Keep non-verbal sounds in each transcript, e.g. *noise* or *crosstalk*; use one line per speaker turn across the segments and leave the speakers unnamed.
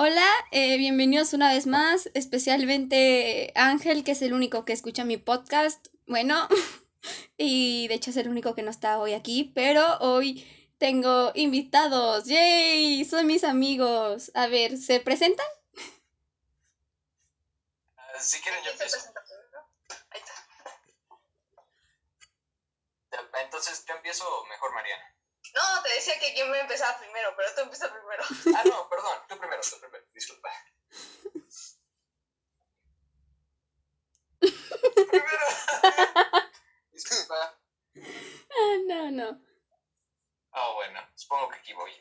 Hola, eh, bienvenidos una vez más, especialmente Ángel, que es el único que escucha mi podcast. Bueno, *laughs* y de hecho es el único que no está hoy aquí, pero hoy tengo invitados. ¡Yay! Son mis amigos. A ver, ¿se presentan?
Uh, si quieren, yo empiezo.
Ahí está.
Entonces, ¿yo empiezo o mejor Mariana?
No, te decía que quién me empezaba primero, pero tú empiezas primero. *laughs*
Ah, no, perdón, tú primero, tú primero, disculpa. primero. *laughs* disculpa.
Ah, no, no.
Ah, bueno, supongo que aquí voy.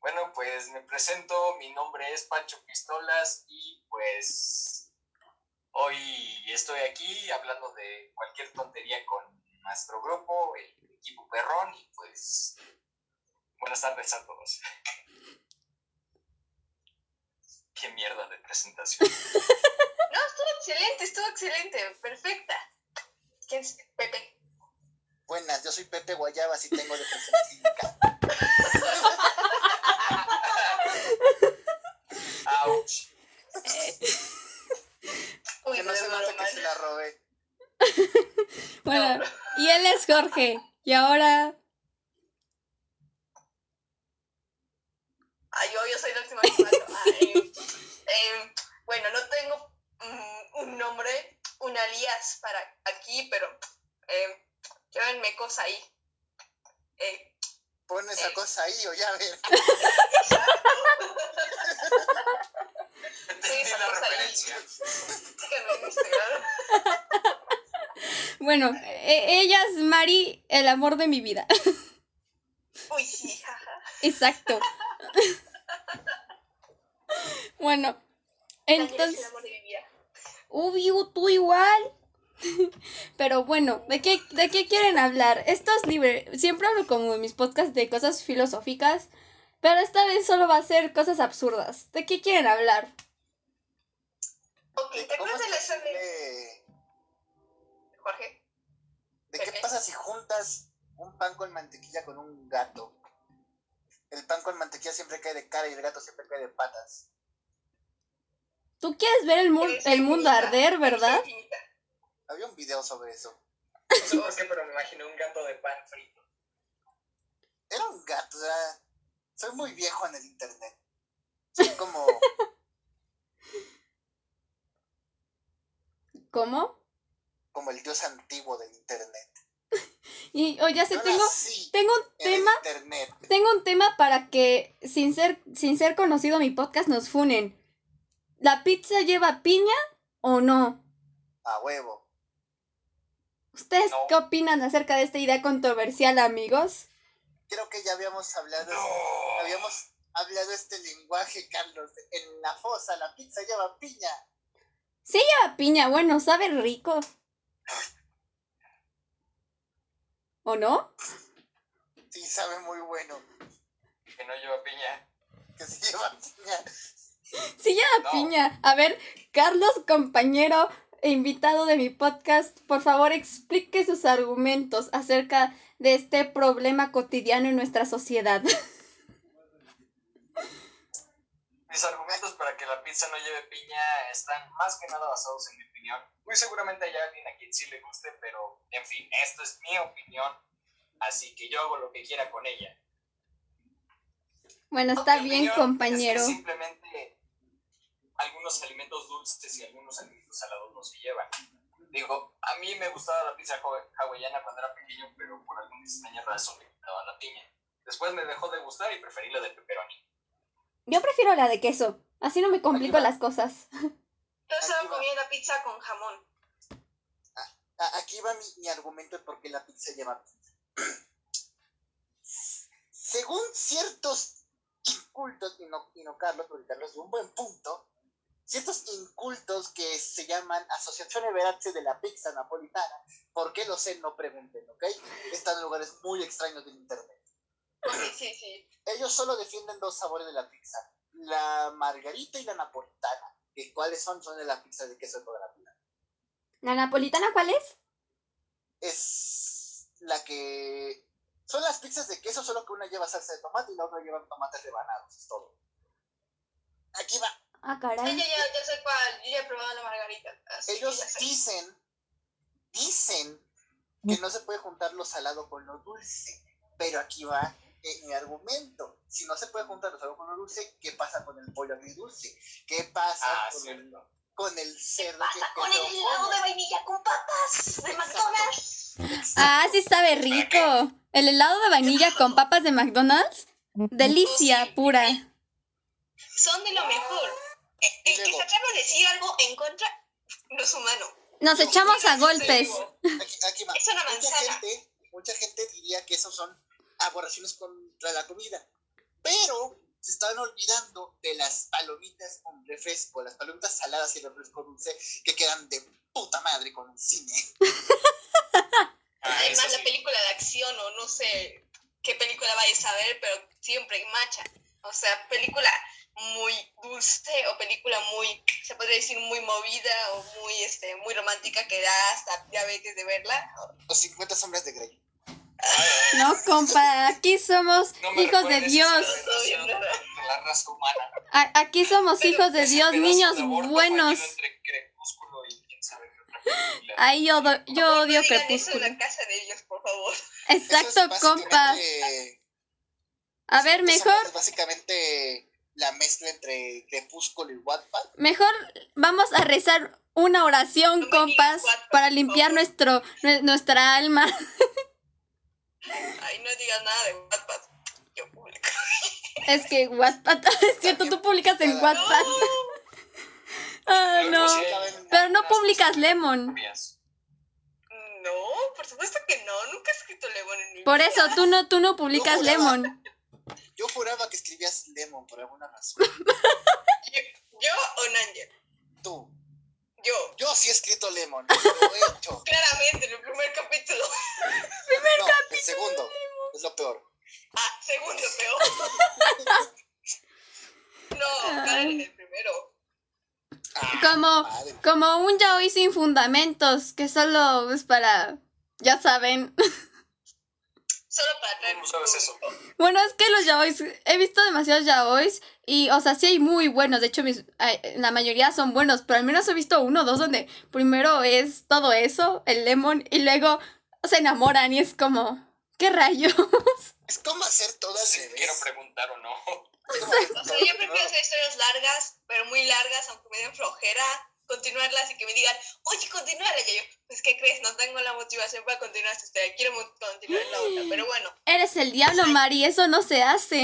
Bueno, pues me presento, mi nombre es Pancho Pistolas y pues hoy estoy aquí hablando de cualquier tontería con nuestro grupo, el equipo perrón y pues buenas tardes a todos. Qué mierda de presentación. *laughs*
No, estuvo excelente, estuvo excelente, perfecta. ¿Quién es Pepe?
Buenas, yo soy Pepe Guayabas y tengo depresión *laughs* clínica. *laughs*
Ouch.
Uy,
Que no se note que se la robé.
Bueno, y él es Jorge. Y ahora,
Ah, yo, yo soy la última que eh, eh, bueno, no tengo mm, un nombre, un alias para aquí, pero eh, llámenme cosa ahí. Eh,
Pon esa
Eh.
cosa ahí o ya ver.
Entendí
esa
la
cosa ahí.
referencia.
síganme en Instagram.
Bueno, e- ella es Mari, el amor de mi vida. *laughs*
Uy. *laughs*
Exacto. *laughs* bueno, entonces. Ubi, tú igual. Pero bueno, ¿de qué, ¿de qué quieren hablar? Esto es libre. Siempre hablo como en mis podcasts de cosas filosóficas, pero esta vez solo va a ser cosas absurdas. ¿De qué quieren hablar?
Ok,
¿De
¿te acuerdas de la Jorge?
¿De qué pasa si juntas un pan con mantequilla con un gato? El pan con mantequilla siempre cae de cara y el gato siempre cae de patas.
Tú quieres ver el, mu- el mundo arder, ¿verdad?
infinita.
Había un video sobre eso.
No sé *laughs* por qué, pero me imaginé un gato de pan frito.
Era un gato, o sea, soy muy viejo en el internet. Soy como, *laughs*
¿Cómo?
Como el dios antiguo del internet. *laughs*
Y, o ya sé,
Yo
tengo, tengo un tema,
internet.
tengo un tema para que, sin ser, sin ser conocido mi podcast, nos funen. ¿La pizza lleva piña o no?
A huevo.
¿Ustedes
No.
qué opinan acerca de esta idea controversial, amigos?
Creo que ya habíamos hablado,
No.
habíamos hablado este lenguaje, Carlos. En la fosa, la pizza lleva piña.
Lleva piña, bueno, sabe rico. ¿O no?
Sí, sabe muy bueno.
Que no lleva piña.
Que sí lleva piña.
Sí lleva
No.
piña. A ver, Carlos, compañero e invitado de mi podcast, por favor explique sus argumentos acerca de este problema cotidiano en nuestra sociedad. *laughs*
Mis argumentos para que la pizza no lleve piña están más que nada basados en mi opinión. Muy seguramente hay alguien a quien sí le guste, pero en fin, esto es mi opinión. Así que yo hago lo que quiera con ella.
Bueno, está bien, compañero.
Es que simplemente algunos alimentos dulces y algunos alimentos salados no se llevan. Digo, a mí me gustaba la pizza hawa- hawaiana cuando era pequeño, pero por alguna extraña razón me quitaba la piña. Después me dejó de gustar y preferí la de pepperoni.
Yo prefiero la de queso. Así no me complico las cosas. *laughs*
Yo solo
Aquí va.
comía la pizza con jamón.
A- Aquí va mi, mi argumento de por qué la pizza lleva piña. *clears throat* Según ciertos incultos, y no, y no Carlos, porque Carlos es un buen punto, ciertos incultos que se llaman Asociación Verazzi de la Pizza Napolitana, ¿por qué lo sé? No pregunten, ¿ok? Están en lugares muy extraños del internet.
Sí, sí, sí.
Ellos solo defienden dos sabores de la pizza, la margarita y la napolitana. ¿Y cuáles son? Son de la pizza de queso de toda la vida.
¿La napolitana cuál es?
Es la que... Son las pizzas de queso, solo que una lleva salsa de tomate y la otra lleva tomates rebanados, es todo. Aquí va,
Ah,
Sí,
caray.
ya, ya, ya sé cuál. Yo ya he probado la margarita.
Ellos dicen, dicen que no se puede juntar lo salado con lo dulce. Pero aquí va eh, mi argumento. Si no se puede juntar lo salado con lo dulce, ¿qué pasa con el pollo agridulce? ¿Qué pasa
Ah,
con, el, con el cerdo
pasa
que,
con el helado de vainilla con papas de
Exacto.
McDonald's?
Ah, sí sabe rico. El helado de vainilla con papas de McDonald's. Delicia
sí.
pura.
Son de lo mejor. Eh, El que se atreva a decir algo en contra no es humano.
Nos echamos a golpes.
Aquí, aquí va.
Es una
mucha
manzana.
gente, mucha gente diría que esos son aberraciones contra la comida. Pero se están olvidando de las palomitas con refresco, las palomitas saladas y el refresco dulce que quedan de puta madre con el cine. *laughs*
Ah,
Además, la
sí.
película de acción o no sé qué película vayas a ver, pero siempre macha. O sea, película muy dulce o película muy, se podría decir, muy movida o muy, este, muy romántica que da hasta diabetes de verla.
Los 50 sombras de Grey.
No, compa, aquí somos
No
hijos de Dios.
esa relación de la raza humana.
A- Aquí somos
Pero
hijos de Dios, niños buenos. Ahí yo, do- yo
No
odio
en
Crepúsculo.
la casa de por favor.
Exacto,
es
compa. A ver, mejor,
es básicamente la mezcla entre Crepúsculo y Wattpad.
mejor vamos a rezar una oración,
No
compas, para limpiar nuestro, nue- nuestra alma. *laughs*
Ay, no digas nada de Wattpad. Yo publico.
Es que Wattpad, *laughs* es cierto, tú publicas en. Wattpad. Ah, no. Pero no publicas Lemon.
No, por supuesto que no. Nunca he escrito Lemon en mi
Por
vida.
eso, tú no, tú no publicas
Yo juraba-
Lemon.
Yo juraba que escribías Lemon por alguna razón. *laughs*
¿Yo o Nanger?
Tú.
Yo.
Yo sí he escrito Lemon. Lo he hecho. *laughs*
Claramente, en el primer capítulo. *laughs*
no, el segundo. Es lo peor.
Ah, segundo, *laughs* peor. No, Karen en el primero.
Ah,
Como,
madre.
como un yaoi sin fundamentos, que solo es para, ya saben.
Solo para traer.
¿Cómo sabes eso?
Bueno, es que los yaois, he visto demasiados yaois y, o sea, sí hay muy buenos, de hecho mis, la mayoría son buenos, pero al menos he visto uno o dos donde primero es todo eso, el lemon, y luego se enamoran y es como, ¿qué rayos? *laughs*
Es como hacer todo al
Si quiero preguntar o *laughs* no.
O sea, yo prefiero hacer historias largas, pero muy largas, aunque me den flojera, continuarlas y que me digan, oye, continúala. Y yo, pues, ¿qué crees? No tengo la motivación para continuar esta historia. Quiero continuar la otra. Pero bueno,
Eres el diablo, Mari, eso no se hace.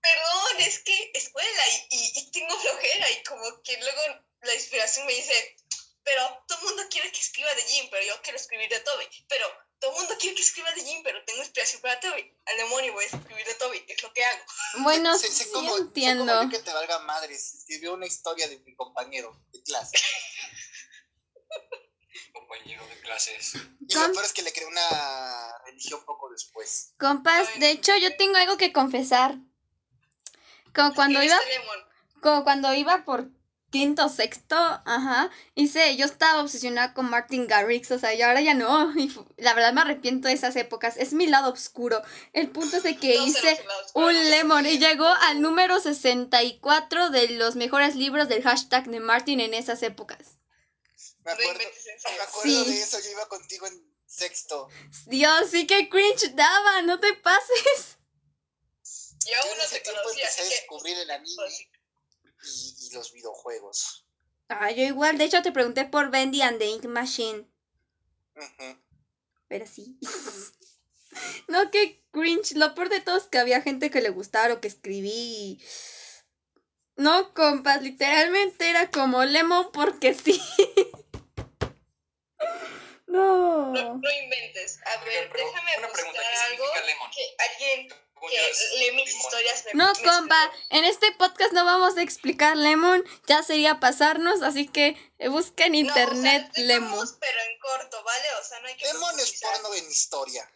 perdón, es que escuela y, y, y tengo flojera. Y como que luego la inspiración me dice, pero todo el mundo quiere que escriba de Jim, pero yo quiero escribir de Toby. Pero todo el mundo quiere que escriba de Jim, pero tengo inspiración para Toby. Al demonio voy a escribir de Toby, es lo que hago.
Bueno, *laughs*
Sé- sé
sí
como- sé
entiendo.
como yo que te valga madres. Escribió una historia de mi compañero de clase. *laughs*
Compañero de clases.
Y
Con-
lo peor es que le creé una religión poco después.
Compas, de hecho yo tengo algo que confesar. Como cuando iba, como cuando iba por quinto, sexto, ajá, hice, yo estaba obsesionada con Martin Garrix, o sea, y ahora ya no, *laughs* y la verdad me arrepiento de esas épocas, es mi lado oscuro. El punto es de que hice
un
lemon y llegó al número 64 de los mejores libros del hashtag de Martin en esas épocas.
Me acuerdo, me acuerdo
Sí.
de eso. Yo iba contigo en sexto.
Dios, sí que cringe daba, no te pases.
Yo aún no te conocía,
empecé a
así que...
descubrir el anime
pues,
y, y los videojuegos.
Ah, yo igual, de hecho te pregunté por Bendy and the Ink Machine. Pero sí. *laughs* no, qué cringe. Lo peor de todo es que había gente que le gustaba lo que escribí. y- No, compas, literalmente era como Lemon porque sí. *laughs*
No,
no.
no inventes. A ver, déjame
una pregunta,
buscar
¿qué
algo
significa lemon?
que alguien que lee mis historias me
No,
me
compa, en este podcast no vamos a explicar Lemon, ya sería pasarnos, así que busca en
No,
internet
o sea,
Lemon.
explicamos, pero en corto, ¿vale? O sea, no hay que
Lemon es porno en historia.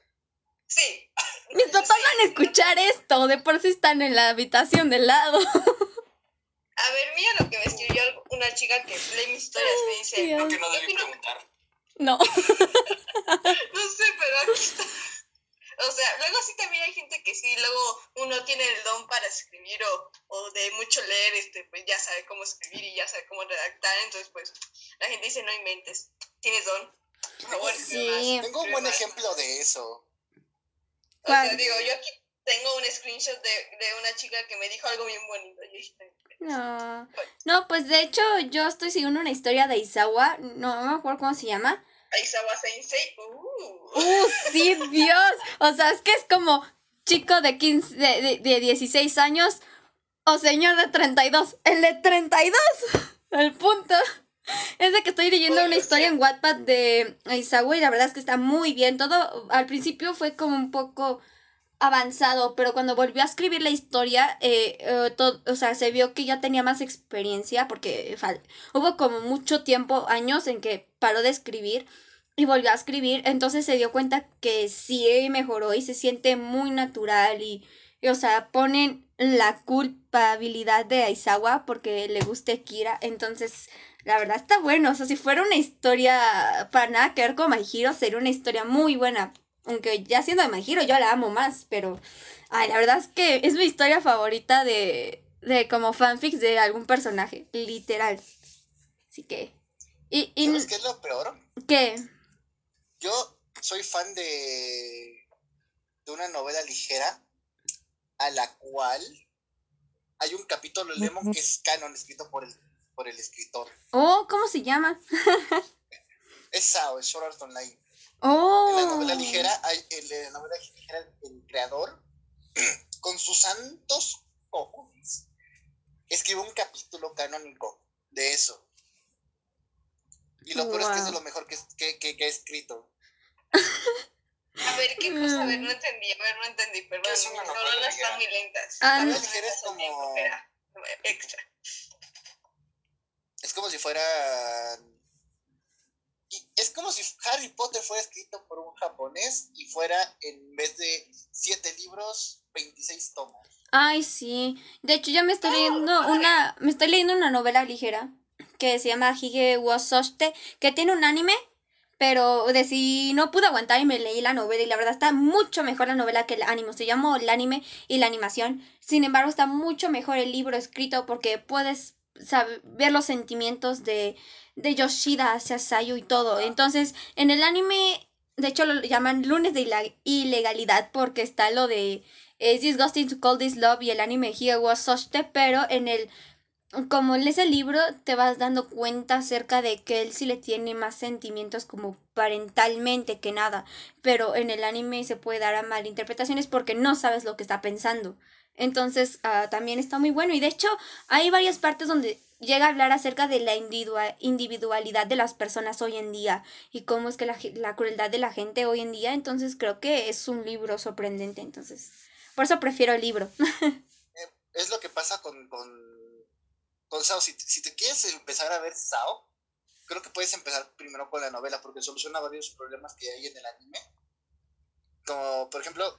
Sí. *laughs*
Mis papás van a escuchar esto, de por sí están en la habitación de lado. *laughs*
A ver, mira lo que me escribió una chica que lee mis historias. Me dice.
Creo que no debí preguntar.
No. *laughs*
no sé, pero aquí está. O sea, luego sí también hay gente que sí, luego uno tiene el don para escribir o, o de mucho leer, este, pues ya sabe cómo escribir y ya sabe cómo redactar, entonces pues la gente dice, no inventes, tienes don. Por favor, escribe
Sí.
Tengo un buen
más".
ejemplo de eso.
O sea, digo, yo aquí tengo un screenshot de, de una chica que me dijo algo bien bonito. Yo dije,
No. No, pues de hecho yo estoy siguiendo una historia de Isawa, no, no me acuerdo cómo se llama.
Aizawa Sensei, uh.
Uh, sí, Dios. O sea, es que es como chico de 15, de, de, de 16 años o señor de 32. El de 32. El punto. Es de que estoy leyendo una historia
sí.
en Wattpad de Isawa y la verdad es que está muy bien. Todo al principio fue como un poco avanzado, pero cuando volvió a escribir la historia, eh, eh, o sea, se vio que ya tenía más experiencia porque hubo como mucho tiempo, años en que paró de escribir y volvió a escribir, entonces se dio cuenta que sí mejoró y se siente muy natural y, y, o sea, ponen la culpabilidad de Aizawa porque le guste Kira, entonces la verdad está bueno, o sea, si fuera una historia para nada que ver con My Hero, sería una historia muy buena, aunque ya siendo de My Hero yo la amo más, pero ay, la verdad es que es mi historia favorita de, de como fanfics de algún personaje, literal. Así que... ¿Y, y
¿Sabes qué es lo peor?
qué?
Yo soy fan de, de una novela ligera a la cual hay un capítulo Lemon que es canon escrito por el, por el escritor.
Oh, ¿cómo se llama? *laughs*
Es Sao, es Sword Art Online.
Oh.
En la novela ligera, en la novela ligera, el creador, *clears throat* con sus santos cojones, escribe un capítulo canónico de eso. Y lo peor es que es de
Wow.
lo mejor que, que, que, que ha escrito.
A ver, ¿qué cosa? A ver, no entendí, a ver, no entendí, perdón.
¿Qué es una novela
están muy lentas.
Ah,
Las
no.
como-
Extra.
Es como si fuera. Es como si Harry Potter fuera escrito por un japonés y fuera, en vez de siete libros, 26 tomos.
Ay, sí. De hecho, ya me estoy leyendo una, me estoy leyendo una novela ligera que se llama Hige wo Soshite, que tiene un anime, pero de si no pude aguantar y me leí la novela y la verdad está mucho mejor la novela que el anime. Se llama el anime y la animación. Sin embargo, está mucho mejor el libro escrito porque puedes saber, ver los sentimientos de, de Yoshida hacia Sayu y todo. Entonces, en el anime, de hecho lo llaman lunes de ilegalidad porque está lo de es disgusting to call this love y el anime Here was Soshite, pero en el como lees el libro te vas dando cuenta acerca de que él sí le tiene más sentimientos como parentalmente que nada, pero en el anime se puede dar a malinterpretaciones porque no sabes lo que está pensando. Entonces ah, también está muy bueno y de hecho hay varias partes donde llega a hablar acerca de la individua- individualidad de las personas hoy en día y cómo es que la, la crueldad de la gente hoy en día, entonces creo que es un libro sorprendente, entonces por eso prefiero el libro. *laughs*
Es lo que pasa con, con Sao. Si, si te quieres empezar a ver Sao, creo que puedes empezar primero con la novela porque soluciona varios problemas que hay en el anime. Como, por ejemplo,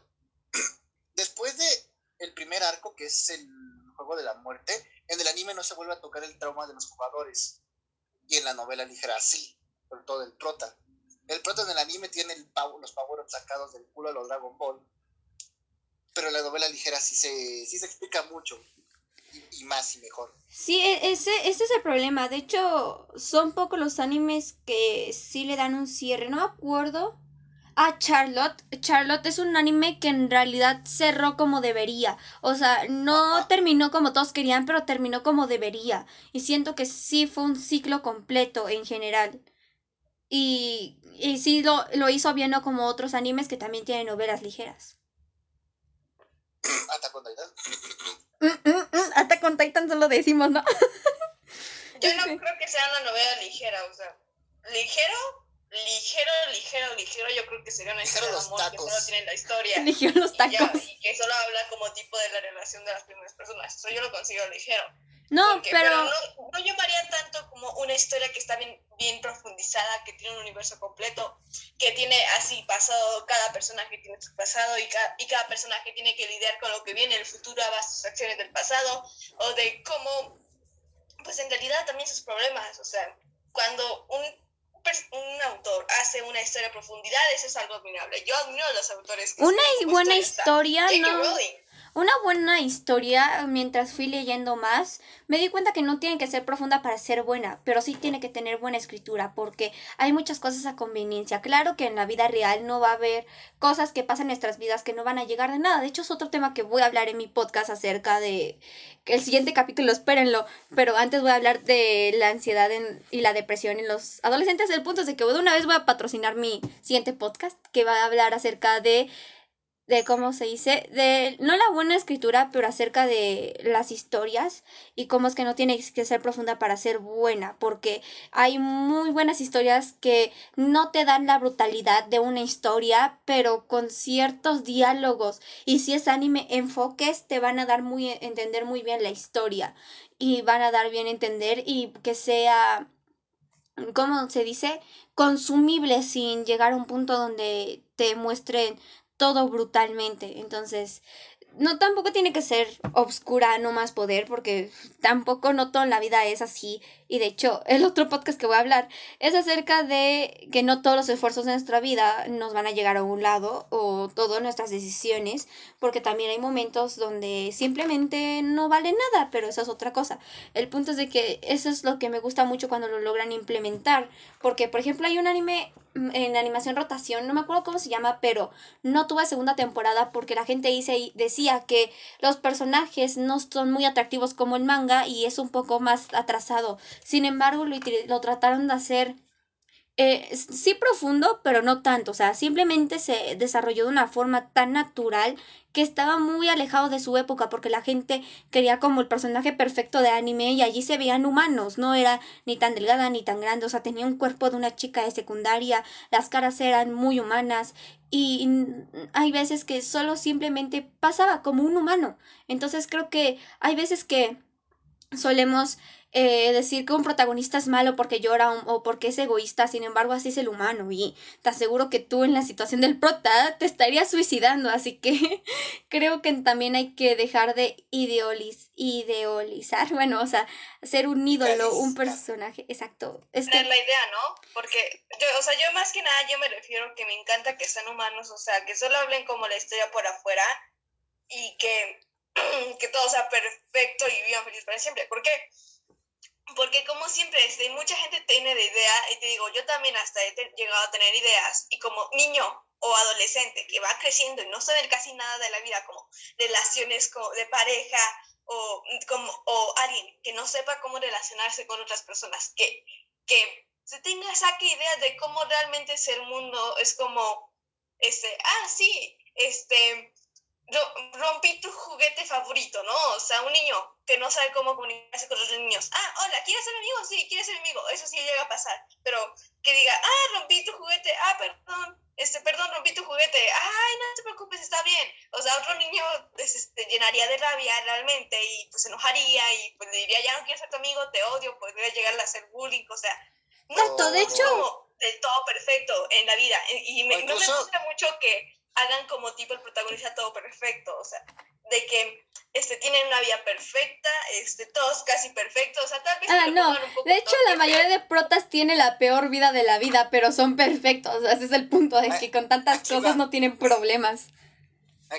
*clears throat* después de el primer arco, que es el juego de la muerte, en el anime no se vuelve a tocar el trauma de los jugadores. Y en la novela ligera sí, sobre todo el prota. El prota en el anime tiene el los power sacados del culo a los Dragon Ball. Pero en la novela ligera sí se, sí se explica mucho. Y, más y mejor.
Sí, e- ese, ese es el problema. De hecho, son pocos los animes que sí le dan un cierre. No me acuerdo. Ah, Charlotte. Charlotte es un anime que en realidad cerró como debería. O sea, no
Ajá.
terminó como todos querían, pero terminó como debería. Y siento que sí fue un ciclo completo en general. Y, y sí lo, lo hizo bien, no como otros animes que también tienen novelas ligeras.
Attack on Titan.
Mm, mm, mm, Attack on Titan solo decimos, ¿no?
Yo *laughs* no creo que sea una novela ligera, o sea, ligero, ligero, ligero, ligero, yo creo que sería una
Ligero
historia de amor que
tacos.
solo tiene la historia. *laughs*
Eligió los
Y, ya,
tacos.
y que solo habla como tipo de la relación de las primeras personas. Eso yo lo considero ligero.
No,
Porque-
pero...
no, no llamaría tanto como una historia que está bien, bien profundizada, que tiene un universo completo, que tiene así pasado, cada personaje tiene su pasado y, ca- y cada personaje tiene que lidiar con lo que viene en el futuro a base de sus acciones del pasado, o de cómo, pues en realidad también sus problemas, o sea, cuando un un autor hace una historia a profundidad, eso es algo admirable. Yo admiro a los autores que
Una buena historia, no.
Rowling.
Una buena historia, mientras fui leyendo más, me di cuenta que no tiene que ser profunda para ser buena, pero sí tiene que tener buena escritura, porque hay muchas cosas a conveniencia. Claro que en la vida real no va a haber cosas que pasan en nuestras vidas que no van a llegar de nada. De hecho, es otro tema que voy a hablar en mi podcast acerca de el siguiente capítulo, espérenlo, pero antes voy a hablar de la ansiedad en- y la depresión en los adolescentes. El punto es de que de una vez voy a patrocinar mi siguiente podcast, que va a hablar acerca de de cómo se dice, de no la buena escritura, pero acerca de las historias y cómo es que no tiene que ser profunda para ser buena, porque hay muy buenas historias que no te dan la brutalidad de una historia, pero con ciertos diálogos y si es anime enfoques te van a dar muy entender muy bien la historia y van a dar bien entender y que sea ¿cómo se dice? consumible sin llegar a un punto donde te muestren todo brutalmente. Entonces, no tampoco tiene que ser obscura, no más poder, porque tampoco no toda la vida es así. Y de hecho, el otro podcast que voy a hablar es acerca de que no todos los esfuerzos de nuestra vida nos van a llegar a un lado o todas nuestras decisiones, porque también hay momentos donde simplemente no vale nada, pero eso es otra cosa. El punto es de que eso es lo que me gusta mucho cuando lo logran implementar, porque por ejemplo hay un anime en animación rotación, no me acuerdo cómo se llama, pero no tuve segunda temporada porque la gente dice, decía que los personajes no son muy atractivos como el manga y es un poco más atrasado. Sin embargo, lo, lo trataron de hacer eh, sí profundo, pero no tanto. O sea, simplemente se desarrolló de una forma tan natural que estaba muy alejado de su época porque la gente quería como el personaje perfecto de anime y allí se veían humanos. No era ni tan delgada ni tan grande. O sea, tenía un cuerpo de una chica de secundaria. Las caras eran muy humanas. Y hay veces que solo simplemente pasaba como un humano. Entonces creo que hay veces que solemos eh, decir que un protagonista es malo porque llora o, o porque es egoísta, sin embargo así es el humano y te aseguro que tú en la situación del prota te estarías suicidando, así que *laughs* creo que también hay que dejar de ideoliz ideolizar, bueno, o sea, ser un ídolo, un personaje, exacto. Es que
la idea, ¿no? Porque, yo, o sea, yo más que nada, yo me refiero que me encanta que sean humanos, o sea, que solo hablen como la historia por afuera y que, *clears throat* que todo sea perfecto y vivan feliz para siempre. ¿Por qué? Porque como siempre, este, mucha gente tiene de idea, y te digo, yo también hasta he llegado a tener ideas, y como niño o adolescente que va creciendo y no sabe casi nada de la vida, como relaciones de pareja o, como, o alguien que no sepa cómo relacionarse con otras personas, que, que se tenga, saque ideas de cómo realmente es el mundo, es como, este, ah, sí, este, ro- rompí tu juguete favorito, ¿no? O sea, un niño que no sabe cómo comunicarse con otros niños. Ah, hola, ¿quieres ser mi amigo? Sí, ¿quieres ser mi amigo? Eso sí llega a pasar. Pero que diga, ah, rompí tu juguete. Ah, perdón. Este, perdón, rompí tu juguete. Ay, no te preocupes, está bien. O sea, otro niño pues, este, llenaría de rabia realmente y pues se enojaría y pues le diría, ya no quiero ser tu amigo, te odio, podría llegar a hacer bullying, o sea, no todo
de
es
hecho-
como del todo perfecto en la vida. Y me, no me gusta mucho que hagan como tipo el protagonista todo perfecto, o sea, de que este, tienen una vida perfecta, este, todos casi perfectos, o sea, tal vez...
Ah, no.
pongan un poco
De hecho, la mayoría de protas tiene la peor vida de la vida, pero son perfectos. O sea, ese es el punto, de que con tantas
Aquí
cosas
va.
no tienen problemas.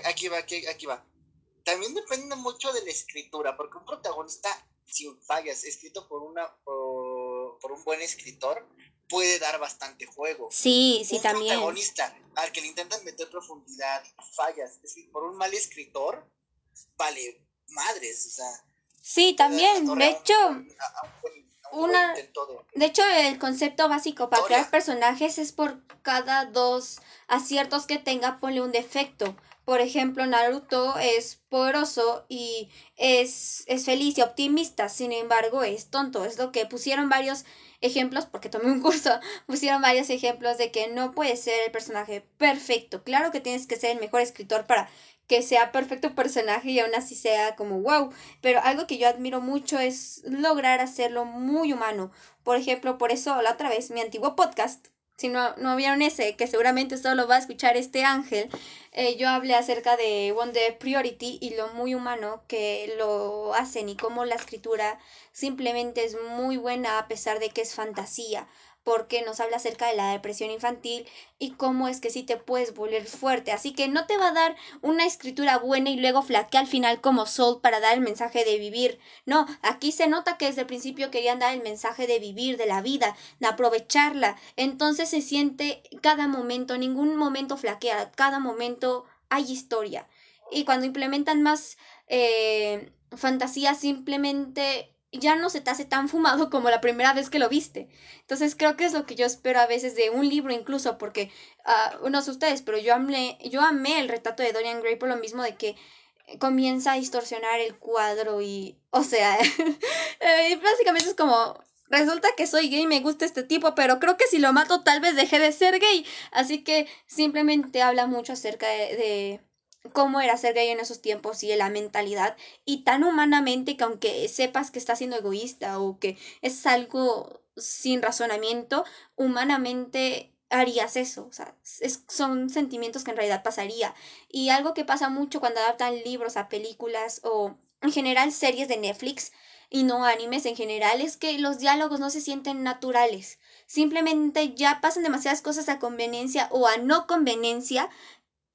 Aquí va, aquí, aquí va. También depende mucho de la escritura, porque un protagonista sin fallas, escrito por una por, por un buen escritor, puede dar bastante juego.
Sí, sí,
un
también.
protagonista al que le intentan meter profundidad, fallas, es decir, por un mal escritor, vale madres, o sea.
Sí, también. De hecho,
a- un a un
una-
de-
De hecho, el concepto básico para crear personajes es por cada dos aciertos que tenga, ponle un defecto. Por ejemplo, Naruto es poderoso y es, es feliz y optimista, sin embargo, es tonto. Es lo que pusieron varios ejemplos, porque tomé un *laughs* curso, pusieron varios ejemplos de que no puede ser el personaje perfecto. Claro que tienes que ser el mejor escritor para que sea perfecto personaje y aún así sea como wow. Pero algo que yo admiro mucho es lograr hacerlo muy humano. Por ejemplo, por eso la otra vez mi antiguo podcast, si no, no vieron ese, que seguramente solo va a escuchar este ángel, eh, yo hablé acerca de One Day Priority y lo muy humano que lo hacen y cómo la escritura simplemente es muy buena a pesar de que es fantasía. Porque nos habla acerca de la depresión infantil y cómo es que sí te puedes volver fuerte. Así que no te va a dar una escritura buena y luego flaquea al final como Soul para dar el mensaje de vivir. No, aquí se nota que desde el principio querían dar el mensaje de vivir, de la vida, de aprovecharla. Entonces se siente cada momento, ningún momento flaquea, cada momento hay historia. Y cuando implementan más eh, fantasía, simplemente ya no se te hace tan fumado como la primera vez que lo viste. Entonces creo que es lo que yo espero a veces de un libro incluso, porque uh, no sé ustedes, pero yo amé, yo amé el retrato de Dorian Gray por lo mismo de que comienza a distorsionar el cuadro y, o sea, *laughs* eh, básicamente es como, resulta que soy gay y me gusta este tipo, pero creo que si lo mato tal vez deje de ser gay. Así que simplemente habla mucho acerca de cómo era ser gay en esos tiempos y la mentalidad y tan humanamente que aunque sepas que estás siendo egoísta o que es algo sin razonamiento, humanamente harías eso, o sea, es, son sentimientos que en realidad pasaría. Y algo que pasa mucho cuando adaptan libros a películas o en general series de Netflix y no animes en general es que los diálogos no se sienten naturales. Simplemente ya pasan demasiadas cosas a conveniencia o a no conveniencia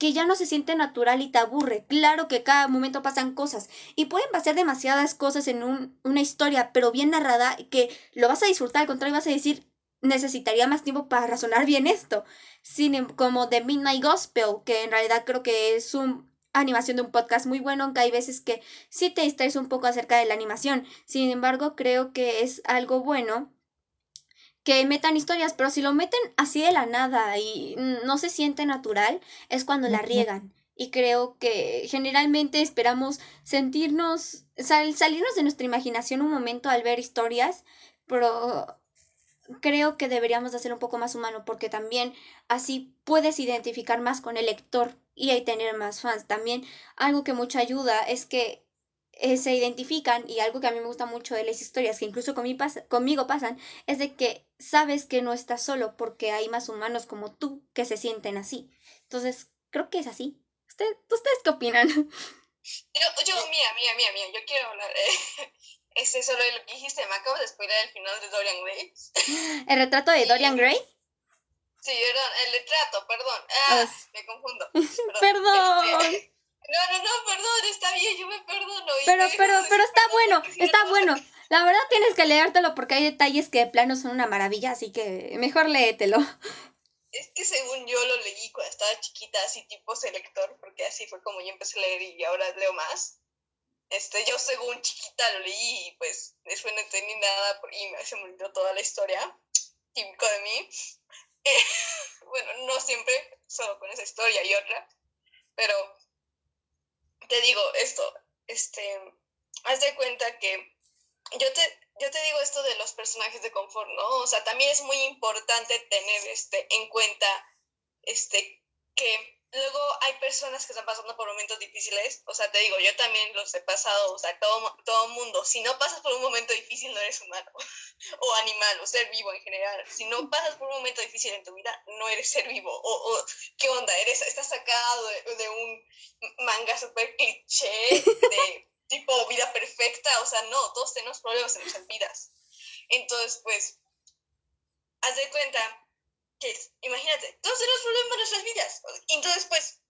que ya no se siente natural y te aburre. Claro que cada momento pasan cosas y pueden pasar demasiadas cosas en un, una historia, pero bien narrada, que lo vas a disfrutar, al contrario vas a decir, necesitaría más tiempo para razonar bien esto. Sin, em, como The Midnight Gospel, que en realidad creo que es una animación de un podcast muy bueno, aunque hay veces que sí te distraes un poco acerca de la animación. Sin embargo, creo que es algo bueno que metan historias, pero si lo meten así de la nada y no se siente natural, es cuando la riegan. Y creo que generalmente esperamos sentirnos, sal, salirnos de nuestra imaginación un momento al ver historias, pero creo que deberíamos de ser un poco más humano porque también así puedes identificar más con el lector y ahí tener más fans. También algo que mucha ayuda es que eh, se identifican y algo que a mí me gusta mucho de las historias que incluso conmigo, pasa, conmigo pasan es de que sabes que no estás solo porque hay más humanos como tú que se sienten así. Entonces, creo que es así. ¿Usted, ¿Ustedes qué opinan?
Yo, yo, mía, mía, mía, mía, yo quiero hablar. Eh, *laughs* este, solo lo que dijiste, me acabo de spoiler el final de Dorian Gray. *laughs*
¿El retrato de *laughs* Dorian Gray?
Sí, perdón, el retrato, perdón. Ah, oh. me confundo.
Perdón. perdón.
Este, no, no, no, perdón, está bien, yo me perdono.
Pero, pero, pero está bueno, está bueno. La verdad tienes que leértelo porque hay detalles que de plano son una maravilla, así que mejor léetelo.
Es que según yo lo leí cuando estaba chiquita, así tipo selector, porque así fue como yo empecé a leer y ahora leo más. Este, yo según chiquita lo leí y pues después no entendí nada y me se me olvidó toda la historia, típico de mí. Eh, *laughs* bueno, no siempre, solo con esa historia y otra, pero te digo esto, este, haz de cuenta que yo te, yo te digo esto de los personajes de confort, ¿no? O sea, también es muy importante tener este, en cuenta este, que hay personas que están pasando por momentos difíciles, o sea, te digo, yo también los he pasado, o sea, todo, todo mundo, si no pasas por un momento difícil no eres humano, *laughs* o animal, o ser vivo en general, si no pasas por un momento difícil en tu vida, no eres ser vivo, o, o ¿qué onda? Eres, estás sacado de, de un manga súper cliché de *laughs* tipo vida perfecta, o sea, no, todos tenemos problemas en nuestras vidas. Entonces, pues, haz de cuenta que, imagínate, todos tenemos problemas en nuestras vidas. Entonces, pues,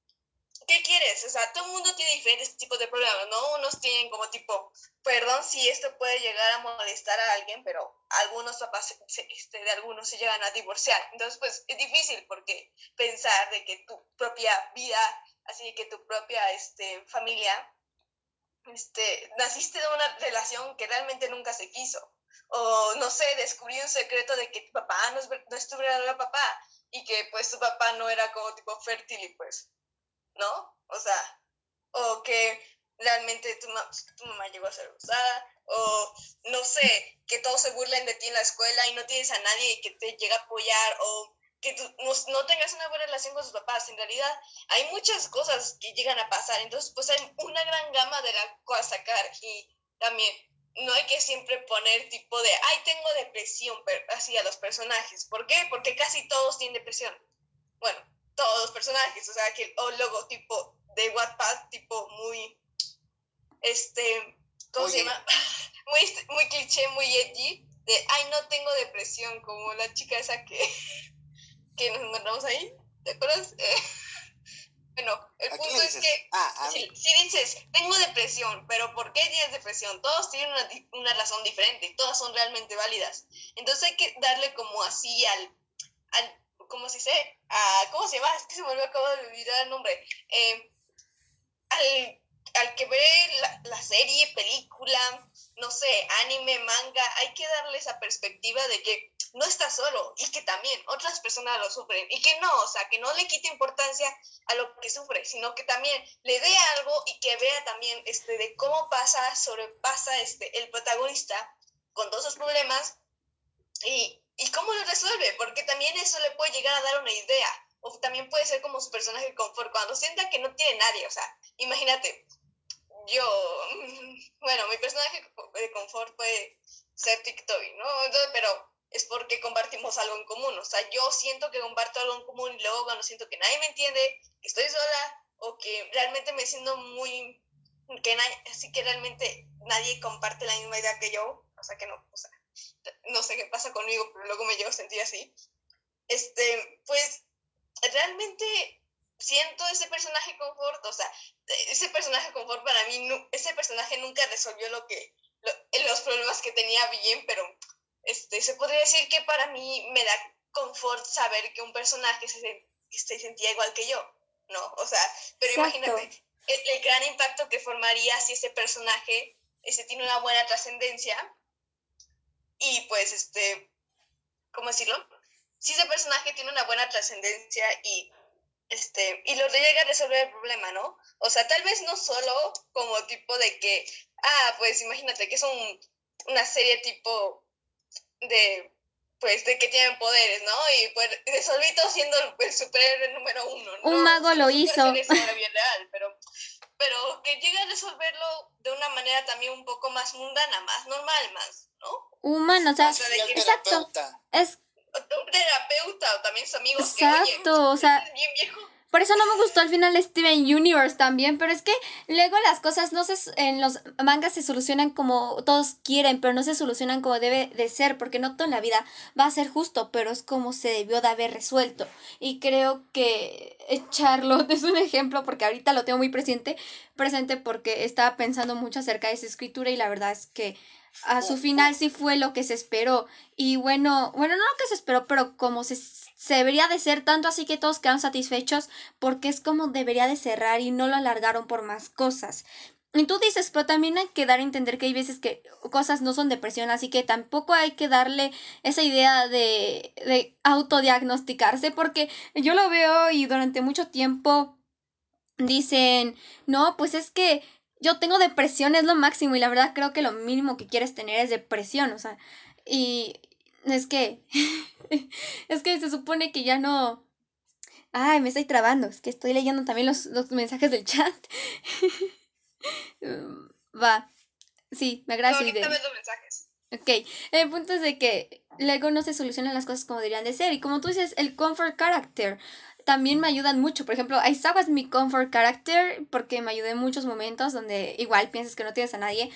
¿qué quieres? O sea, todo el mundo tiene diferentes tipos de problemas, ¿no? Unos tienen como tipo, perdón si esto puede llegar a molestar a alguien, pero algunos papás este, de algunos se llegan a divorciar. Entonces, pues, es difícil porque pensar de que tu propia vida, así que tu propia este, familia, este, naciste de una relación que realmente nunca se quiso o no sé, descubrí un secreto de que tu papá no es, no es tu verdadero papá y que pues tu papá no era como tipo fértil y pues, ¿no? O sea, o que realmente tu, tu mamá llegó a ser usada, o no sé, que todos se burlen de ti en la escuela y no tienes a nadie que te llegue a apoyar, o que tú no, no, tengas una buena relación con tus papás. En realidad, hay muchas cosas que llegan a pasar, entonces pues hay una gran gama de la cual sacar y también no hay que siempre poner tipo de, ay, tengo depresión, así a los personajes. ¿Por qué? Porque casi todos tienen depresión. Bueno, todos los personajes, o sea, que o logotipo de Wattpad, tipo muy, este, ¿cómo se llama? *laughs* muy, muy cliché, muy edgy. de, ay, no tengo depresión, como la chica esa que, *laughs* que nos encontramos ahí, ¿te acuerdas? Eh, *laughs* bueno, el
¿A quién
punto es que
Ah,
si, dices, tengo depresión, pero ¿por qué tienes depresión? Todos tienen una, una razón diferente todas son realmente válidas. Entonces hay que darle como así al, al ¿cómo se dice? A, ¿Cómo se llama? *laughs* Es que se me acabo de olvidar el nombre. Eh, al, al que ve la, la serie, película, no sé, anime, manga, hay que darle esa perspectiva de que no está solo y que también otras personas lo sufren y que no, o sea, que no le quite importancia a lo que sufre, sino que también le dé algo y que vea también este, de cómo pasa, sobrepasa este, el protagonista con todos esos problemas y, y cómo lo resuelve, porque también eso le puede llegar a dar una idea. O también puede ser como su personaje de confort, cuando sienta que no tiene nadie, o sea, imagínate, yo, *laughs* bueno, mi personaje de confort puede ser TikTok, ¿no? Entonces, pero es porque compartimos algo en común, o sea, yo siento que comparto algo en común y luego cuando siento que nadie me entiende, que estoy sola o que realmente me siento muy, que nadie, así que realmente nadie comparte la misma idea que yo, o sea, que no, o sea, no sé qué pasa conmigo, pero luego me llevo a sentir así, este, pues realmente siento ese personaje confort, o sea, ese personaje confort para mí, ese personaje nunca resolvió lo que, lo- los problemas que tenía bien, pero este, se podría decir que para mí me da confort saber que un personaje se, se sentía igual que yo, ¿no? O sea, pero
Exacto.
imagínate el, el gran impacto que formaría si ese personaje ese, tiene una buena trascendencia y pues, este, ¿cómo decirlo? Si ese personaje tiene una buena trascendencia y este, y lo llega a resolver el problema, ¿no? O sea, tal vez no solo como tipo de que, ah, pues imagínate que es un, una serie tipo de, pues, de que tienen poderes, ¿no? Y pues resolví todo siendo el, el superhéroe número uno.
Un
no,
mago
o sea,
lo hizo.
vida real, pero, pero que llegue a resolverlo de una manera también un poco más mundana, más normal, más, ¿no?
Humano, o sea,
O sea, de
Y al
que-
exacto. Es
Un terapeuta o también sus amigos que, oye,
exacto, o sea,
¿estás bien viejo?
Por eso no me gustó al final Steven Universe también, pero es que luego las cosas no se en los mangas se solucionan como todos quieren, pero no se solucionan como debe de ser, porque no toda la vida va a ser justo, pero es como se debió de haber resuelto. Y creo que Charlotte *laughs* es un ejemplo porque ahorita lo tengo muy presente, presente porque estaba pensando mucho acerca de esa escritura y la verdad es que a su final sí fue lo que se esperó. Y bueno, bueno, no lo que se esperó, pero como se, se debería de ser, tanto así que todos quedan satisfechos, porque es como debería de cerrar y no lo alargaron por más cosas. Y tú dices, pero también hay que dar a entender que hay veces que cosas no son depresión, así que tampoco hay que darle esa idea de, de autodiagnosticarse, porque yo lo veo y durante mucho tiempo dicen, no, pues es que yo tengo depresión, es lo máximo, y la verdad creo que lo mínimo que quieres tener es depresión, o sea, y es que, *laughs* es que se supone que ya no... Ay, me estoy trabando, es que estoy leyendo también los, los mensajes del chat. *laughs* Mm, Va, sí, me agrada
ahorita
idea.
ves los mensajes.
Ok, el punto es de que luego no se solucionan las cosas como deberían de ser. Y como tú dices, el comfort character también me ayudan mucho. Por ejemplo, Aizawa es mi comfort character porque me ayudó en muchos momentos donde igual piensas que no tienes a nadie.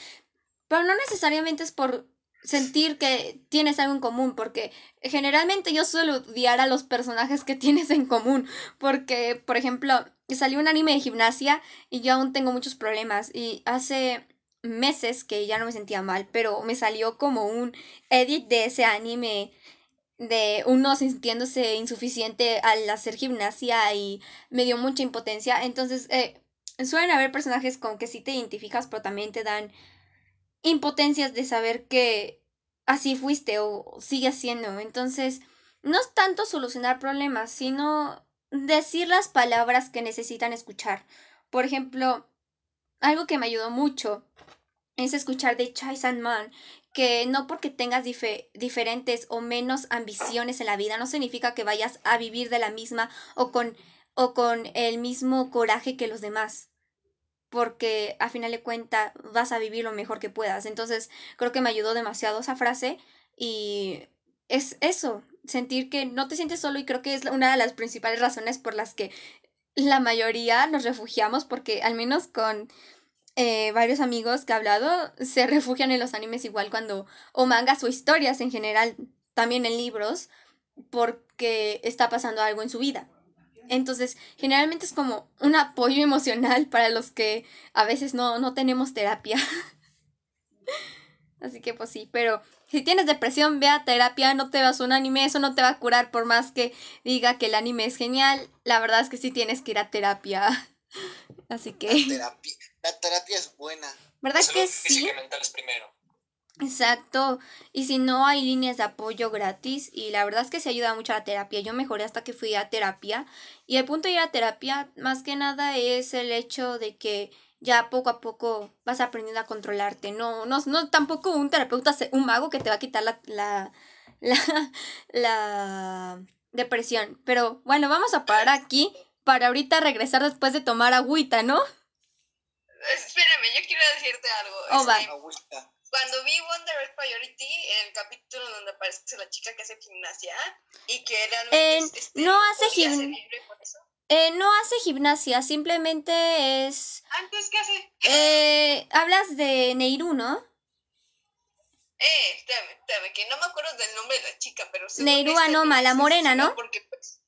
Pero no necesariamente es por sentir que tienes algo en común, porque generalmente yo suelo odiar a los personajes que *laughs* tienes en común, porque, por ejemplo, salió un anime de gimnasia y yo aún tengo muchos problemas y hace meses que ya no me sentía mal, pero me salió como un edit de ese anime de uno sintiéndose insuficiente al hacer gimnasia y me dio mucha impotencia. Entonces, eh, suelen haber personajes con que sí te identificas, pero también te dan impotencias de saber que así fuiste o sigues siendo. Entonces, no es tanto solucionar problemas, sino decir las palabras que necesitan escuchar. Por ejemplo, algo que me ayudó mucho es escuchar de Chai San Man que no porque tengas dife diferentes o menos ambiciones en la vida no significa que vayas a vivir de la misma o con o con el mismo coraje que los demás porque a final de cuentas vas a vivir lo mejor que puedas. Entonces, creo que me ayudó demasiado esa frase y es eso, sentir que no te sientes solo y creo que es una de las principales razones por las que la mayoría nos refugiamos porque al menos con eh, varios amigos que he hablado se refugian en los animes igual cuando, o mangas o historias en general, también en libros, porque está pasando algo en su vida. Entonces, generalmente es como un apoyo emocional para los que a veces no, no tenemos terapia. *laughs* Así que pues sí, pero si tienes depresión, ve a terapia, no te vas a un anime, eso no te va a curar por más que diga que el anime es genial. La verdad es que sí tienes que ir a terapia. *laughs* Así que...
La terapia, la terapia es buena.
¿Verdad
Salud
que
física
sí?
y mental es primero.
Exacto. Y si no, hay líneas de apoyo gratis. Y la verdad es que se ayuda mucho a la terapia. Yo mejoré hasta que fui a terapia. Y el punto de ir a terapia, más que nada, es el hecho de que ya poco a poco vas aprendiendo a controlarte. No, no, no tampoco un terapeuta, se- un mago que te va a quitar la, la, *laughs* la, la depresión. Pero bueno, vamos a parar aquí para ahorita regresar después de tomar agüita, ¿no?
Espérame, yo quiero decirte algo.
Oh, va.
Agüita.
Cuando vi Wonder Egg Priority, el capítulo donde aparece la chica que hace gimnasia y que realmente
En-
es- este,
no hace
podía
gim-
ser libre por eso.
Eh, no hace gimnasia, simplemente es...
Antes, ¿qué hace?
Eh, hablas de Neiru, ¿no?
Eh, espérame, espérame, que no me acuerdo del nombre de la chica, pero
Neiru Anoma, la morena, ¿no?
Porque, pues,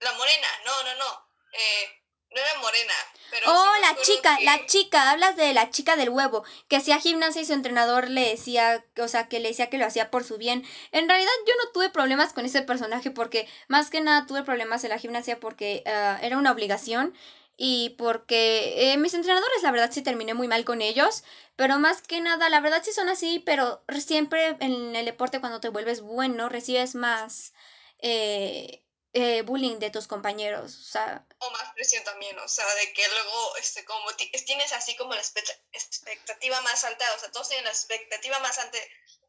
la morena, no, no, no. Eh, no era morena, pero
Oh, la chica,
que-
la chica, hablas de la chica del huevo, que hacía gimnasia y su entrenador le decía, o sea, que le decía que lo hacía por su bien. En realidad yo no tuve problemas con ese personaje porque más que nada tuve problemas en la gimnasia porque ah, era una obligación y porque eh, mis entrenadores la verdad sí terminé muy mal con ellos, pero más que nada la verdad sí son así, pero siempre en el deporte cuando te vuelves bueno recibes más eh, eh, bullying de tus compañeros, o sea,
o más presión también, o sea, de que luego, este, como ti- tienes así como la expecta- expectativa más alta, o sea, todos tienen la expectativa más, ante,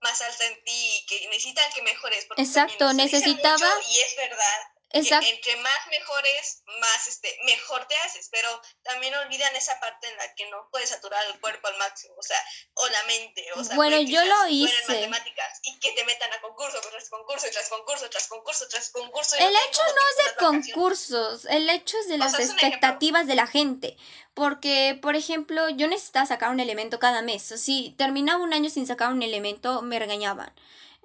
más alta en ti y que necesitan que mejores. porque
Exacto,
también, o sea, dicen
necesitaba-
mucho y es verdad,
exacto.
que entre más mejores, más, este, mejor te haces, pero también olvidan esa parte en la que no puedes saturar el cuerpo al máximo, o sea, o la mente, o sea,
Bueno, yo lo hice.
matemáticas y que te metan a concurso tras concurso tras concurso tras concurso tras concurso.
El hecho no es de concursos, el hecho es de las
sea, es
expectativas de la gente. Porque, por ejemplo, yo necesitaba sacar un elemento cada mes. Si terminaba un año sin sacar un elemento, me regañaban.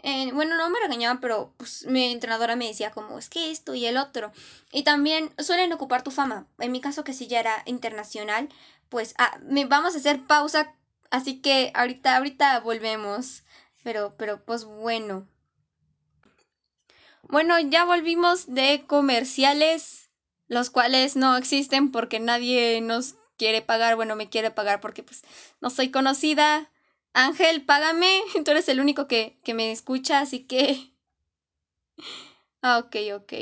Eh, bueno, no me regañaban, pero pues, mi entrenadora me decía como, es que esto y el otro. Y también suelen ocupar tu fama. En mi caso, que sí ya era internacional, pues ah, me, vamos a hacer pausa. Así que ahorita, ahorita volvemos. Pero, pero, pues bueno. Bueno, ya volvimos de comerciales, los cuales no existen porque nadie nos quiere pagar. Bueno, me quiere pagar porque pues no soy conocida. Ángel, págame. *laughs* Tú eres el único que, que me escucha, así que... Ah, ok, ok.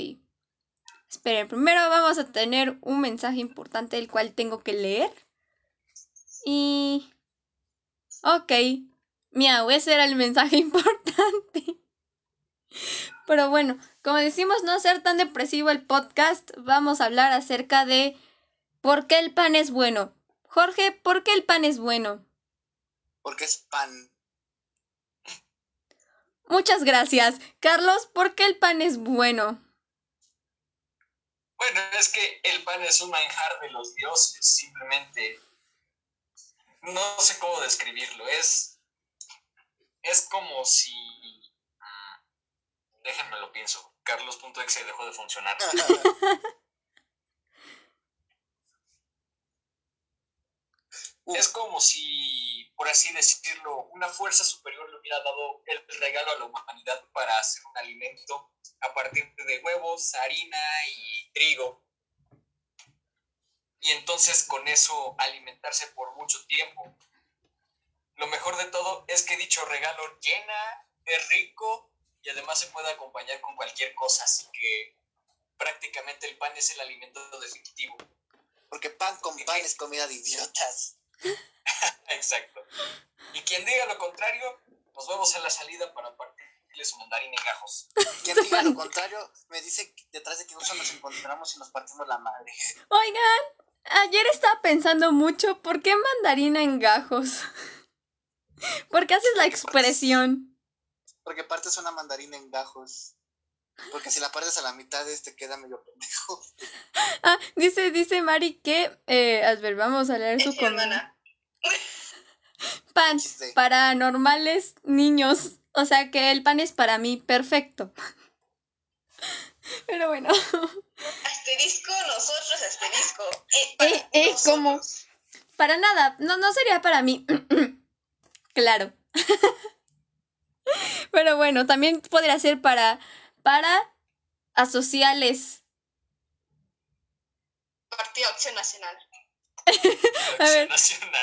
Esperen, primero vamos a tener un mensaje importante el cual tengo que leer. Y... Ok. Miau, ese era el mensaje *laughs* importante. Pero bueno, como decimos no ser tan depresivo el podcast, vamos a hablar acerca de por qué el pan es bueno. Jorge, ¿por qué el pan es bueno?
Porque es pan.
Muchas gracias. Carlos, ¿por qué el pan es bueno?
Bueno, es que el pan es un manjar de los dioses, simplemente. No sé cómo describirlo. Es. Es como si. mm, Déjenme lo pienso. Carlos.exe dejó de funcionar. *laughs* Es como si, por así decirlo, una fuerza superior le hubiera dado el regalo a la humanidad para hacer un alimento a partir de huevos, harina y trigo. Y entonces con eso alimentarse por mucho tiempo. Lo mejor de todo es que dicho regalo llena, es rico y además se puede acompañar con cualquier cosa. Así que prácticamente el pan es el alimento definitivo.
porque pan con pan es comida de idiotas.
Exacto. Y quien diga lo contrario, nos vemos en la salida para partirle su mandarín en gajos.
Quien diga lo contrario, me dice que detrás de que nosotros nos encontramos y nos partimos la madre.
Oigan, ayer estaba pensando mucho, ¿por qué mandarina en gajos? ¿Por qué haces la expresión?
Porque partes una mandarina en gajos. Porque si la partes a la mitad, este queda medio pendejo.
Ah, dice, dice Mari que, eh, a ver, vamos a leer su comentario. Pan para normales niños. O sea que el pan es para mí perfecto. *laughs* Pero bueno.
Asterisco, nosotros, asterisco. Eh, para
Eh, eh, ¿cómo? Para nada, no, no sería para mí. *clears throat* claro. *laughs* Pero bueno, también podría ser para, para asociales.
Partido Acción Nacional. *laughs*
A ver.
Acción Nacional.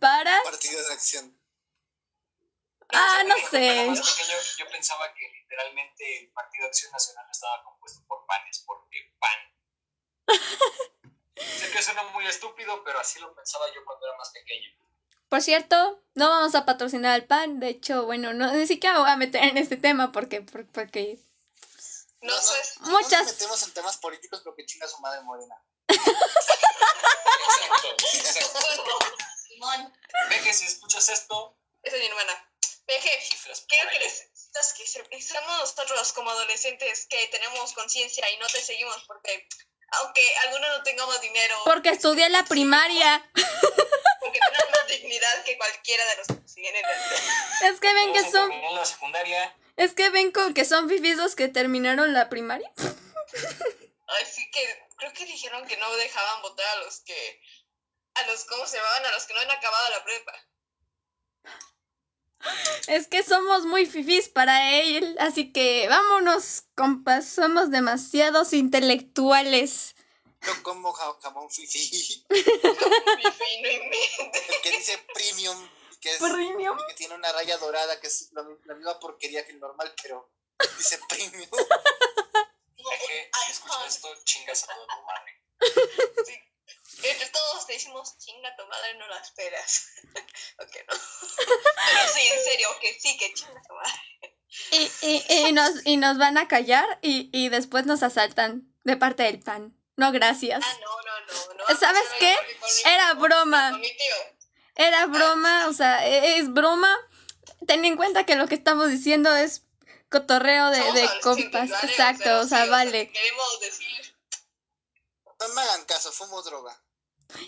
Para.
Partido de acción.
Ah, no sé.
pequeño, yo pensaba que literalmente el Partido Acción Nacional estaba compuesto por panes, porque pan. *laughs* sé que suena muy estúpido, pero así lo pensaba yo cuando era más pequeño.
Por cierto, no vamos a patrocinar al pan. De hecho, bueno, no, ni siquiera me voy a meter en este tema porque, por- porque
No, sé.
no
muchas.
nos metemos en temas políticos porque chinga su madre Morena. *laughs*
Acuerdo. Simón.
Ve que si escuchas esto,
Esa es mi hermana.
Por
quiero que necesitas que se- seamos nosotros como adolescentes que tenemos conciencia y no te seguimos porque aunque algunos no tengamos dinero
Porque estudié la primaria.
porque tenemos más dignidad que cualquiera de los que siguen en el *laughs*
Es que ven que son.
la secundaria.
Es que ven con que son fifis los que terminaron la primaria.
Así que creo que dijeron que no dejaban votar a los que a los cómo se llamaban a los que no han acabado la prepa.
Es que somos muy fifis para él. Así que vámonos, compas. Somos demasiados intelectuales.
Yo como ja- jamón fifi.
Mi fin, no inventes.
El que dice premium. Que, es,
Premium.
que tiene una raya dorada que es la, la misma porquería que el normal, pero dice premium.
Que si escuchas esto, chingas a toda tu madre. *laughs*
Sí. Entre todos te decimos, chinga tu madre, no la esperas. *laughs* ok, no. Pero *laughs* sí, en serio, que sí, que chinga tu madre.
Y, y, y nos, y nos van a callar y, y después nos asaltan de parte del pan. No, gracias.
Ah, no, no, no. no
¿Sabes qué? Era
con-
broma.
Con mi tío.
Era broma, o sea, e- es broma. Ten en cuenta que lo que estamos diciendo es cotorreo de, de compas.
¿vale?
Exacto, o
sí,
sea, vale.
queremos decir.
No me hagan caso, fumo droga.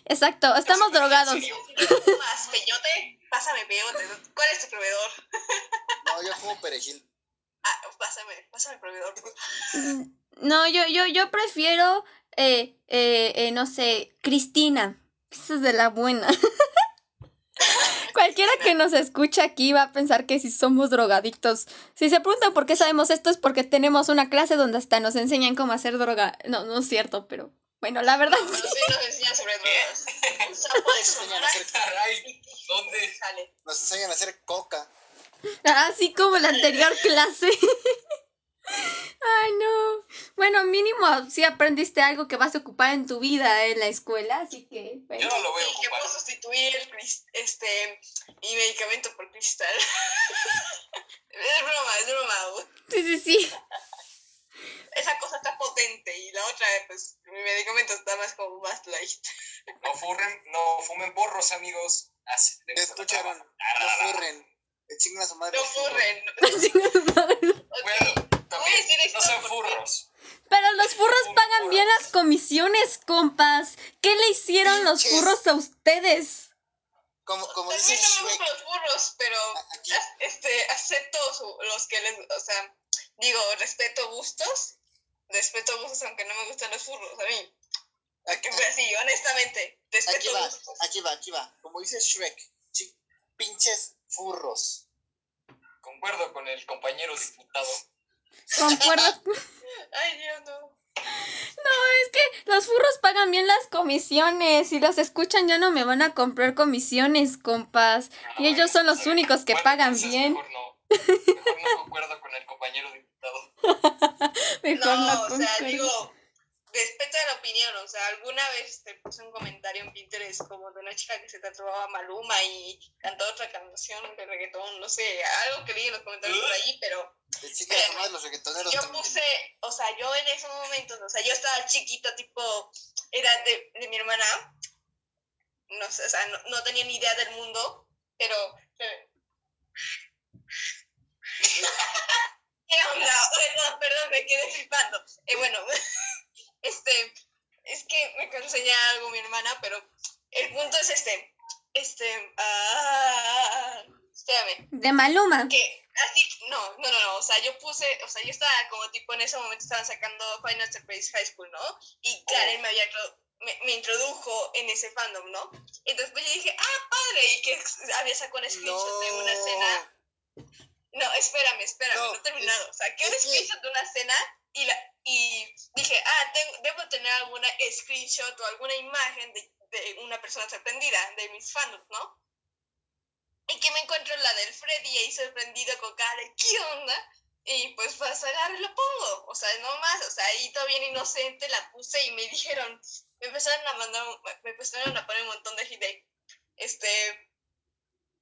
Exacto, estamos
¿En
drogados.
Más peyote, pásame peyote. ¿Cuál es tu proveedor?
No, yo fumo perejil.
Ah, pásame, pásame proveedor.
Mm, No, yo, yo, yo prefiero, eh, eh, eh, no sé, Cristina. Esa es de la buena. *laughs* Cualquiera que nos escuche aquí va a pensar que si somos drogadictos. Si se preguntan por qué sabemos esto es porque tenemos una clase donde hasta nos enseñan cómo hacer droga. No, no es cierto, pero bueno, la verdad
No,
sí.
sí nos enseñan sobre drogas. *laughs*
Nos enseñan
Sonora
a hacer,
Caray, ¿dónde?
sale.
nos enseñan a hacer coca.
Así como la anterior clase. *laughs* Ay, no. Bueno, mínimo si aprendiste algo que vas a ocupar en tu vida en la escuela, así que... bueno.
Yo no lo voy a
Sí, que puedo sustituir el este, mi medicamento por cristal. *laughs* es broma, es broma.
Sí, sí, sí.
Esa cosa está potente y la otra, pues, mi medicamento está más como más light.
No, furren, no fumen porros, amigos. Así
escucharon, no furren. Que chingan a su madre.
No furren. *laughs* Ok,
Bueno,
voy a
también, no sean furros.
Pero los furros pagan bien las comisiones, compas. ¿Qué le hicieron los
Pinches.
furros a ustedes?
Como, como dice
no me
Shrek,
gustan los burros, pero
aquí,
este, acepto los que les, o sea, digo, respeto gustos, respeto gustos aunque no me gustan los furros, a mí.
aquí,
Pero sí, honestamente,
aquí
respeto
va,
gustos.
aquí va, aquí va. Como dice Shrek, pinches furros.
Concuerdo con el compañero diputado.
Concuerdo. *laughs*
Ay, Dios, no.
Es que los furros pagan bien las comisiones. Si los escuchan ya no me van a comprar comisiones, compas. Y ellos son los únicos que
Bueno,
pagan bien.
Mejor no, mejor no concuerdo con el compañero diputado. *laughs*
Mejor no,
No, o sea, digo, respeto la opinión, o sea, alguna vez te puse un comentario en Pinterest como de una chica que se tatuaba Maluma y cantó otra canción de reggaetón, no sé, algo que leí en los comentarios por ahí, pero
Que los reggaetoneros
yo
también.
puse, o sea, yo en esos momentos, o sea, yo estaba chiquita, tipo, era de, de mi hermana, no sé, o sea, no, no tenía ni idea del mundo, pero... eh, *laughs* *laughs* ¿Qué onda? Perdón, perdón, me quedé flipando. Eh, bueno, *laughs* este, es que me enseñar algo mi hermana, pero el punto es este. este, ah, espérame,
De Maluma.
que así, no, no, no, no, o sea, yo puse, o sea, yo estaba como tipo en ese momento estaban sacando Final Surprise High School, ¿no? Y Karen me había me, me introdujo en ese fandom, ¿no? Entonces pues yo dije, ah, padre, y que había sacado un screenshot de una escena. No, espérame, espérame,
No,
no, he terminado.
es-
un
es que-
screenshot de una escena y, la, y dije, ah, tengo- debo tener alguna screenshot o alguna imagen de, de una persona sorprendida, de mis fandoms, ¿no? Y que me encuentro la del Freddy ahí sorprendido con cara de, ¿qué onda? Y pues pues agarro y lo pongo, o sea, no más, o sea, ahí todo bien inocente la puse y me dijeron, me empezaron a mandar, me empezaron a poner un montón de hit de, este,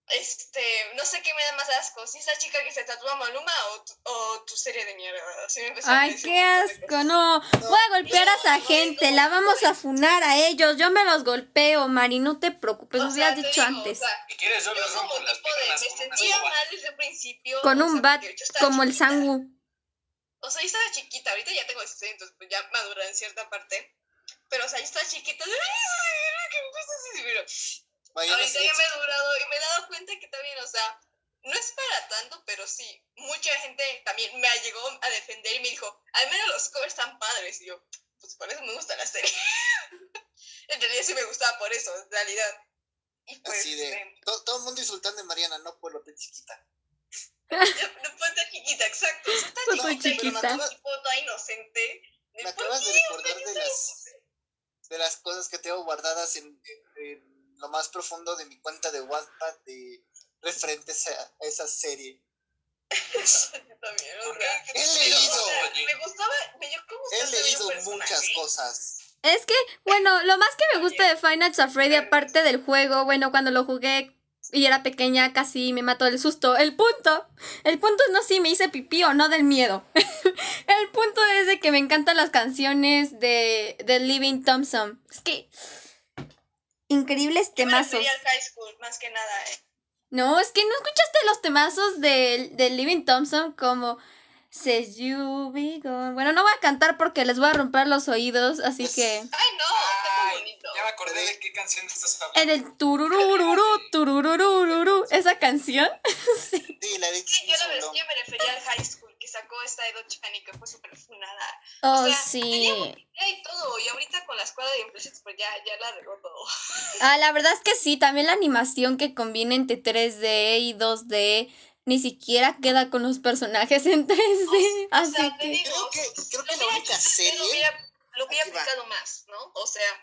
este, no sé qué me da más asco, si esa chica que se tatúa Maluma o tu, o tu serie de mierda, así me
Ay, qué asco, no. Voy a golpear a esa
No,
gente,
no,
la vamos
no.
a funar a ellos. Yo me los golpeo, Mari, no te preocupes,
O
lo
sea,
hubieras dicho
digo,
antes.
O sea,
quieres, yo
yo como tipo de, me sentía mal desde un principio.
Con
o
un
sea,
bat como el. Sangu.
O sea, yo estaba chiquita, ahorita ya tengo 16, entonces pues ya madura en cierta parte. Pero, o sea, yo estaba chiquita. Pero Ahorita ya me he durado y me he dado cuenta que también, o sea, no es para tanto, pero sí, mucha gente también me llegó a defender y me dijo, al menos los covers están padres. Y yo, pues por eso me gusta la serie. *laughs* en realidad sí me gustaba por eso, en realidad. Y pues,
así de. to- todo el mundo insultando a Mariana, no por lo que es chiquita.
yo no puedo estar chiquita, exacto. *laughs* O sea, está
estoy
chiquita, como tipo toda inocente.
Me
¿por
acabas de recordar de las, de las cosas que tengo guardadas en, en- en lo más profundo de mi cuenta de Wattpad de referentes a, esa serie.
También.
He
pero,
leído,
o sea,
Oye.
me gustaba, me
he leído muchas cosas.
Es que, bueno, lo más que me gusta de Five Nights at Freddy, aparte del juego, bueno, cuando lo jugué y era pequeña, casi me mató el susto. El punto, el punto no si me hice pipí o no del miedo. *laughs* el punto es de que me encantan las canciones de, de Living Thompson. Es que, increíbles
Yo me
temazos.
refería al high school, más que nada, eh.
No, es que no escuchaste los temazos de, de Living Thompson como Says You Be Gone. Bueno, no voy a cantar porque les voy a romper los oídos, así que...
Ay, no, está bonito.
ya me acordé de qué canción estás hablando.
En el tururururu, tururururu, esa canción. *laughs*
Sí, la de
Sí, yo,
Long.
yo me refería al high school sacó esta Edo Chani que fue súper funada.
Oh,
o sea,
sí.
tenía y todo, y ahorita con la escuela de Implicit pues ya, ya la regó todo.
Ah, la verdad es que sí, también la animación que combina entre 3D y 2D ni siquiera queda con los personajes en 3D.
O
Así
sea, te
que...
digo,
Creo que, creo
lo
que la
hubiera
única serie.
Lo hubiera, lo hubiera aplicado más, ¿no? O sea,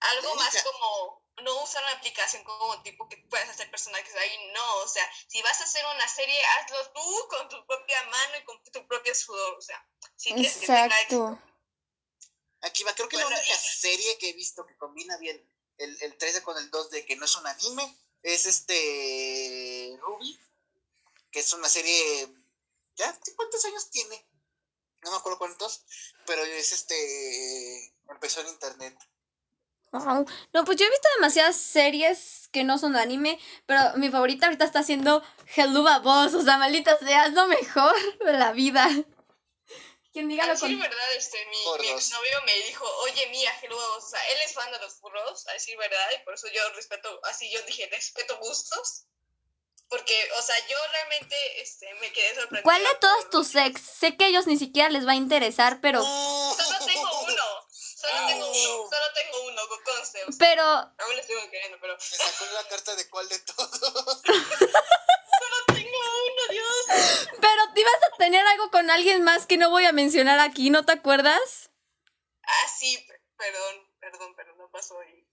algo más como no usar una aplicación como tipo que puedas hacer personajes ahí, no, o sea, si vas a hacer una serie, hazlo tú con tu propia mano y con tu propio sudor, o sea, si quieres que tenga éxito.
Exacto.
Aquí va, creo que
Bueno,
la única
y-
serie que he visto que combina bien el, el 13 con el 2 de que no es un anime es este Ruby, que es una serie. ¿Ya? ¿Cuántos años tiene? No me acuerdo cuántos, pero es este. Empezó en internet.
Wow. No, pues yo he visto demasiadas series que no son anime, pero mi favorita ahorita está siendo Helluva Boss, o sea, maldita sea, es lo mejor *laughs* de la vida. Quien diga
A
lo
decir
con...
verdad, este, mi, mi exnovio me dijo, oye, mira, que luego, o sea, él es fan de los furros, a decir verdad, y por eso yo respeto, así yo dije, respeto gustos, porque, o sea, yo realmente, este, me quedé sorprendida.
¿Cuál de todos
por-
tus ex? Sé que a ellos ni siquiera les va a interesar, pero...
Solo tengo uno, solo tengo
Oh.
uno, solo tengo uno, conste, o sea,
Pero
aún le sigo queriendo, pero
Me sacó la carta de cuál de todos.
tengo uno, Dios.
Pero te ibas a tener algo con alguien más que no voy a mencionar aquí, ¿no te acuerdas?
Ah, sí, perdón, perdón, pero no pasó y...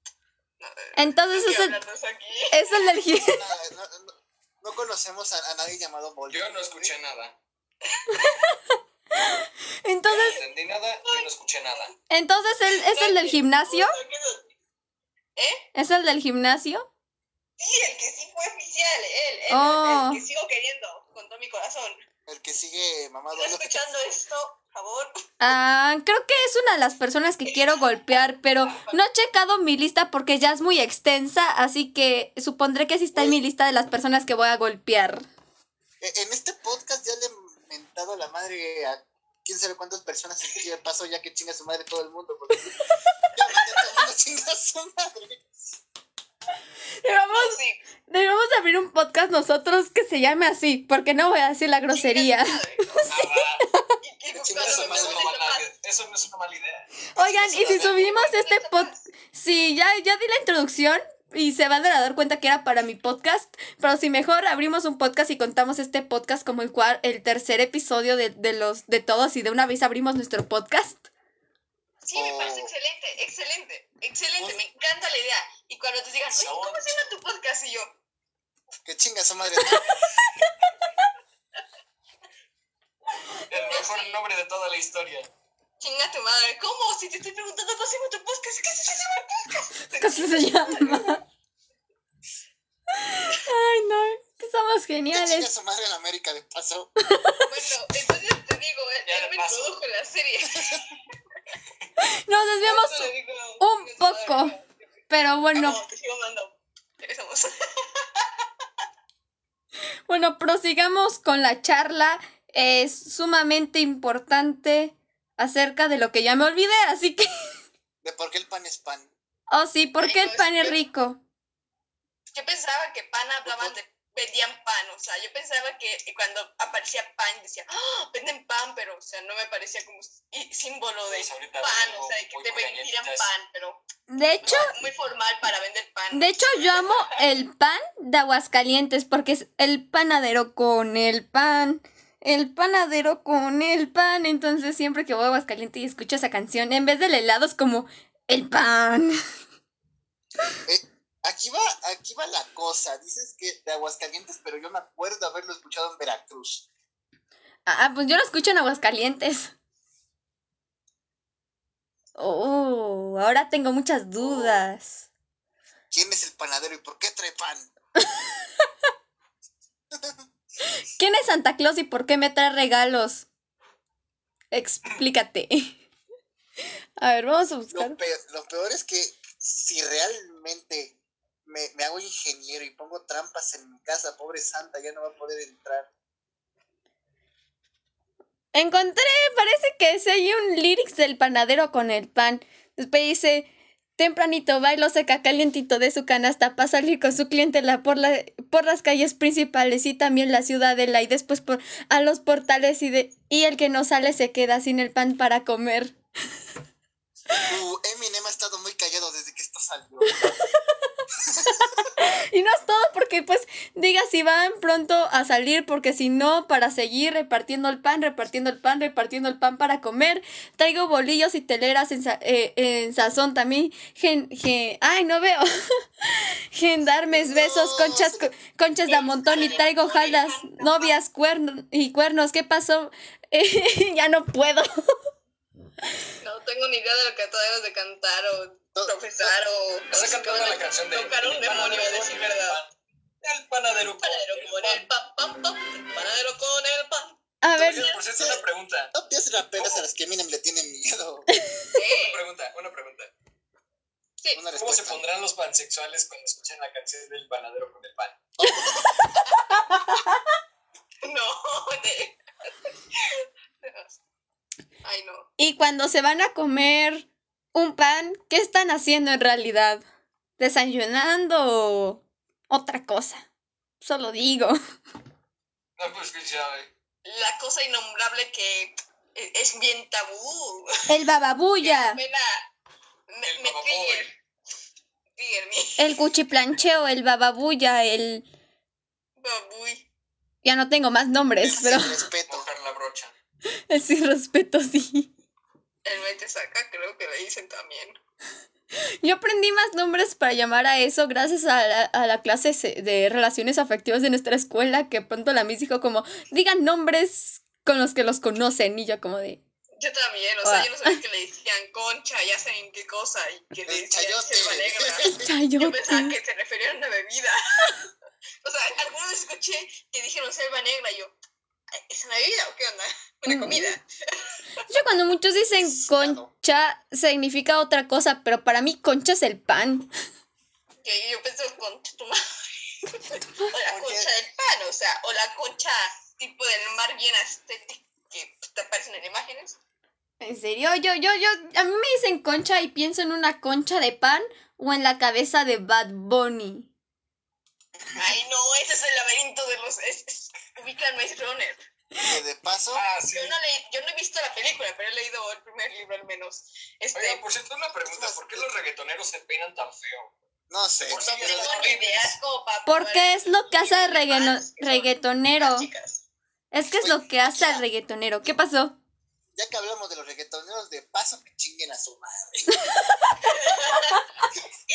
No,
Entonces
no
es el, es el del
No, no- no- no conocemos a, a nadie llamado Molly.
Yo no escuché nada. *laughs* *laughs*
Entonces,
no entendí nada, yo no escuché nada.
entonces él es el del gimnasio.
¿Eh?
¿Es el del gimnasio?
Sí, el que sí fue oficial, él, él,
Oh.
el que sigo queriendo con todo mi corazón.
El que sigue mamado.
¿Estás escuchando esto, por favor?
Ah, creo que es una de las personas que quiero golpear, pero no he checado mi lista porque ya es muy extensa, así que supondré que sí está en mi lista de las personas que voy a golpear.
Eh, En este podcast ya le mentado a la madre a quién sabe cuántas personas y qué pasó ya que chinga su madre todo el mundo. Porque ya mandé a todo el mundo a chingar a su madre.
Debemos,
sí.
debemos abrir un podcast nosotros que se llame así, porque no voy a decir la grosería.
Chinga.
Ah,
Chinga
Eso no, es una mala, idea.
Oigan, y si subimos este podcast, sí, ya, ya di la introducción y se van a dar cuenta que era para mi podcast, pero si mejor abrimos un podcast y contamos este podcast como el cual, el tercer episodio de, de los de todos y de una vez abrimos nuestro podcast.
Sí, me parece
Oh.
excelente, excelente, excelente,
Un-
me encanta la idea. Y cuando te digan, oye, ¿cómo se llama tu podcast? Y yo,
Que chinga su madre. *laughs*
El mejor nombre de toda la historia.
Chinga tu madre, ¿cómo? Si te estoy preguntando cómo se llama tu podcast, ¿qué se llama?
¿Cómo se llama? Ay, no, que somos *laughs* geniales.
su madre en América de paso. *laughs*
Bueno, entonces te digo, él,
Ya
él me en la serie. *laughs*
Nos desviamos
digo,
un poco.
madre.
Pero bueno,
Vamos, te sigo mandando. Regresamos.
bueno, prosigamos con la charla. Es sumamente importante acerca de lo que ya me olvidé, así que,
De por qué el pan es pan.
oh sí, ¿por qué
Ay,
el pan
es
rico?
Yo pensaba que pan hablaban de vendían pan, o sea, yo pensaba que cuando aparecía pan decía, ¡Ah! venden pan, pero o sea, no me parecía como símbolo de
Pues
pan, o sea, de que te vendieran pan, pero
De hecho,
muy formal para vender pan.
de hecho yo amo el pan de Aguascalientes porque es el panadero con el pan. El panadero con el pan. Entonces siempre que voy a Aguascalientes y escucho esa canción, en vez del helado es como el pan.
Aquí va, aquí va la cosa. Dices que de Aguascalientes, pero yo me acuerdo haberlo escuchado en Veracruz.
Ah, pues yo lo escucho en Aguascalientes. Oh, ahora tengo muchas dudas.
¿Quién es el panadero y por qué trae pan? *laughs*
¿Quién es Santa Claus y por qué me trae regalos? Explícate. *laughs* A ver, vamos a buscar.
Lo peor, lo peor es que si realmente me, me hago ingeniero y pongo trampas en mi casa, pobre Santa, ya no va a poder entrar.
Encontré, parece que sí hay un lyrics del panadero con el pan. Después dice, tempranito bailo seca calientito de su canasta para salir con su clientela por, la, por las calles principales y también la ciudadela y después por a los portales y, de, y el que no sale se queda sin el pan para comer.
Uh, Eminem ha estado muy callado desde que esto salió. *laughs* *laughs*
Y no es todo porque pues diga si van pronto a salir porque si no para seguir repartiendo el pan, repartiendo el pan, repartiendo el pan para comer. Traigo bolillos y teleras en, sa- eh, en sazón también. Gen, gen- ay, no veo. *laughs* Gendarmes, besos, conchas, co- conchas de montón y traigo jaldas, novias, cuernos y cuernos. ¿Qué pasó? Eh, *laughs* ya no puedo.
No tengo ni idea de lo que debes de cantar o profesar o
Está cantando la canción de
tocar un
El
demonio,
panadero
a decir
con el
verdad.
pan. El panadero
con el pan, pan, pan, el panadero con el pan.
A ver,
por cierto, una pregunta.
No pienses raperas a las que Eminem le tiene miedo. *laughs*
Una pregunta, una pregunta.
sí,
Una
¿Cómo se pondrán los pansexuales cuando escuchen la canción del panadero con el pan? *laughs*
no, de- *laughs* Ay, no.
y cuando se van a comer un pan, ¿qué están haciendo en realidad? ¿Desayunando o otra cosa? Solo digo. *laughs*
No, pues que ya,
La cosa innombrable que e- es bien tabú.
El bababuya. *laughs*
Me,
El
me me.
El cuchiplancheo, el bababuya, el...
Babuy.
Ya no tengo más nombres, pero
Sin respeto.
la brocha. *laughs*
el sin respeto sí.
El mete saca, creo que le dicen también.
Yo aprendí más nombres para llamar a eso gracias a la, a la clase se- de relaciones afectivas de nuestra escuela, que pronto la Miss dijo como, digan nombres con los que los conocen, y yo como de...
Yo también, o sea, yo no sabía que le decían concha, ya saben qué cosa, y que le decían
chayote.
selva negra. *laughs*
Chayote.
Yo pensaba que se referían a una bebida. *laughs* o sea, alguna vez escuché que dijeron selva negra y yo, "Ay, ¿es una bebida o qué onda? Una
Mm.
comida.
Yo cuando muchos dicen concha significa otra cosa, pero para mí concha es el pan.
Que yo pensé concha tu madre. *laughs* o la concha del pan, o sea, o la concha tipo del mar bien estética que te aparecen en imágenes.
En serio, yo, yo, yo, a mí me dicen concha y pienso en una concha de pan o en la cabeza de Bad Bunny.
Ay, no, ese es el laberinto de los. Es, es, ubican Maze Runner.
Que de paso,
Ah, sí.
Yo no, leí, yo no he visto la película, pero he leído el primer libro al menos. Este,
Oigan, por cierto, una pregunta. ¿Por qué los reggaetoneros se peinan tan feo?
no sé.
Por
no
sí,
tengo
es
ni
horrible.
idea, es como para.
Porque es lo que hace el reggaetonero. Es que es lo que hace al reggaetonero. ¿Qué pasó?
Ya que hablamos de los reggaetoneros, de paso que chinguen a su madre. *laughs*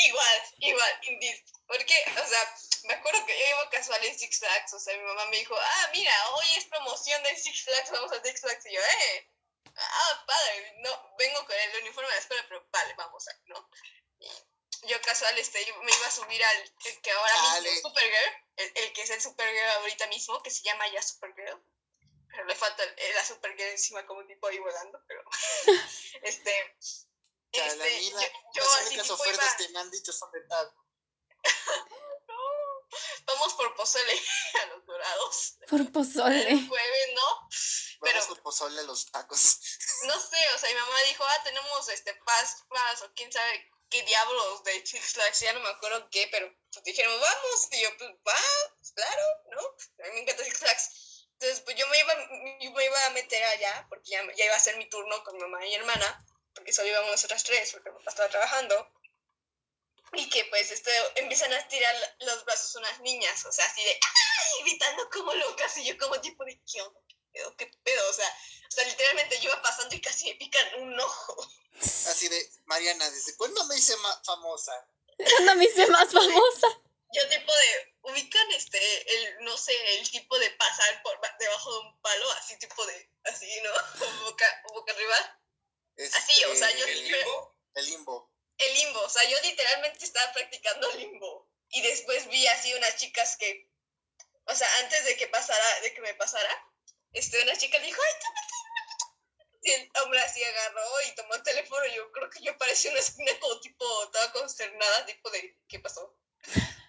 Igual, igual, indeed. Porque, o sea, me acuerdo que yo iba casual en Six Flags, o sea, mi mamá me dijo, ah, mira, hoy es promoción de Six Flags, vamos a Six Flags, y yo, eh, ah, padre, no, vengo con el uniforme de la escuela, pero vale, vamos a, ¿no? Y yo casual, este, me iba a subir al, el que ahora
Dale.
mismo, Supergirl, el, el que es el Supergirl ahorita mismo, que se llama ya Supergirl, pero le falta el- la Supergirl encima como tipo ahí volando, pero, *laughs* este... Este,
la-
yo, yo
Las
así
únicas
tipo
ofertas
iba-
que me han dicho son de tal. *laughs*
Vamos por pozole *laughs* a los dorados.
Por
El
pozole.
jueves, ¿no? Pero-
Vamos por pozole a los tacos. *laughs*
No sé, o sea, mi mamá dijo, ah, tenemos este paz, paz, o quién sabe qué diablos de Six Flags, ya no me acuerdo qué, pero pues dijeron, vamos, y yo, pues, va, claro, ¿no? A mí me encanta Six Flags. Entonces, pues yo me iba, yo me iba a meter allá, porque ya, ya iba a ser mi turno con mi mamá y mi hermana, porque solo íbamos nosotras tres, porque mi papá estaba trabajando. Y que pues este, empiezan a estirar los brazos unas niñas, o sea, así de, ¡ay! gritando como locas, y yo como tipo de, ¿qué onda? ¿Qué pedo? ¿Qué pedo? O sea, o sea, literalmente yo iba pasando y casi me pican un ojo.
Así de, Mariana, ¿desde cuándo me hice ma- famosa?
No me hice más *laughs* famosa.
Yo tipo de, ubican este, el, no sé, el tipo de pasar por ba- debajo de un palo, así tipo de, así, ¿no? *laughs* boca, boca arriba. Así, o sea, yo
Este,
¿El limbo?
El limbo.
El limbo, o sea, yo literalmente estaba practicando limbo. Y después vi así unas chicas que, o sea, antes de que pasara, de que me pasara, este, una chica dijo, ay, toma, toma". Y el hombre así agarró y tomó el teléfono y yo creo que yo parecía una esquina como tipo, toda consternada, tipo de, ¿qué pasó? *laughs*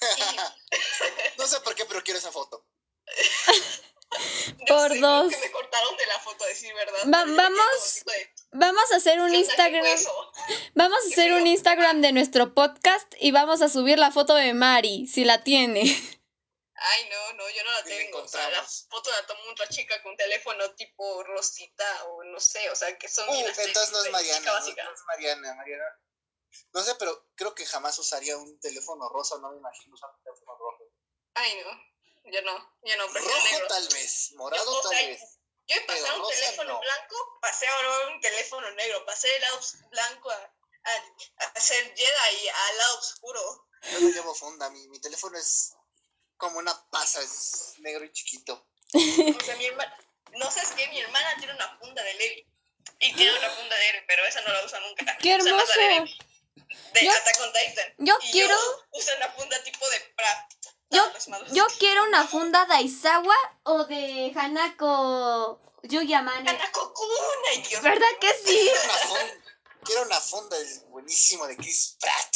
Y *laughs*
No sé por qué, pero quiero esa foto. *laughs*
no
Por
sé,
dos.
que me cortaron de la foto, a decir verdad.
Va-
como
vamos
tipo de,
Vamos a hacer un
¿qué onda? ¿Qué fue
Instagram. Vamos a hacer un Instagram de nuestro podcast y vamos a subir la foto de Mari, si la tiene.
Ay, no, no, yo no la tengo. O sea, la foto la tomó otra chica con teléfono tipo rosita o no sé, o sea, que son
Uh,
bien
entonces no es Mariana. No, es Mariana, Mariana. No sé, pero creo que jamás usaría un teléfono rosa. No me imagino usar un teléfono rojo.
Ay, no, yo no, yo no,
Rojo
negro.
tal vez, morado
Yo, o
tal
sea,
vez.
Yo he pasado
pero
un teléfono
no.
blanco, pasé ahora un teléfono negro, pasé el lado blanco a, a, a ser Jedi al lado oscuro.
Yo no llevo funda, mi, mi teléfono es como una pasa, es negro y chiquito.
O sea, mi hermana, no sabes qué, mi hermana tiene una funda de Levi. Y tiene otra *gasps* funda de Eren, pero esa no la usa nunca.
¡Qué
de
hermoso!
Levi, De
Yo-
Attack on Titan.
Yo
Y
quiero,
Yo uso una funda tipo de pra.
Yo- yo quiero una funda de Aizawa o de Hanako Yuyamane.
Hanako Kun, Dios
¿Verdad que sí?
Quiero una funda, buenísimo de Chris Pratt.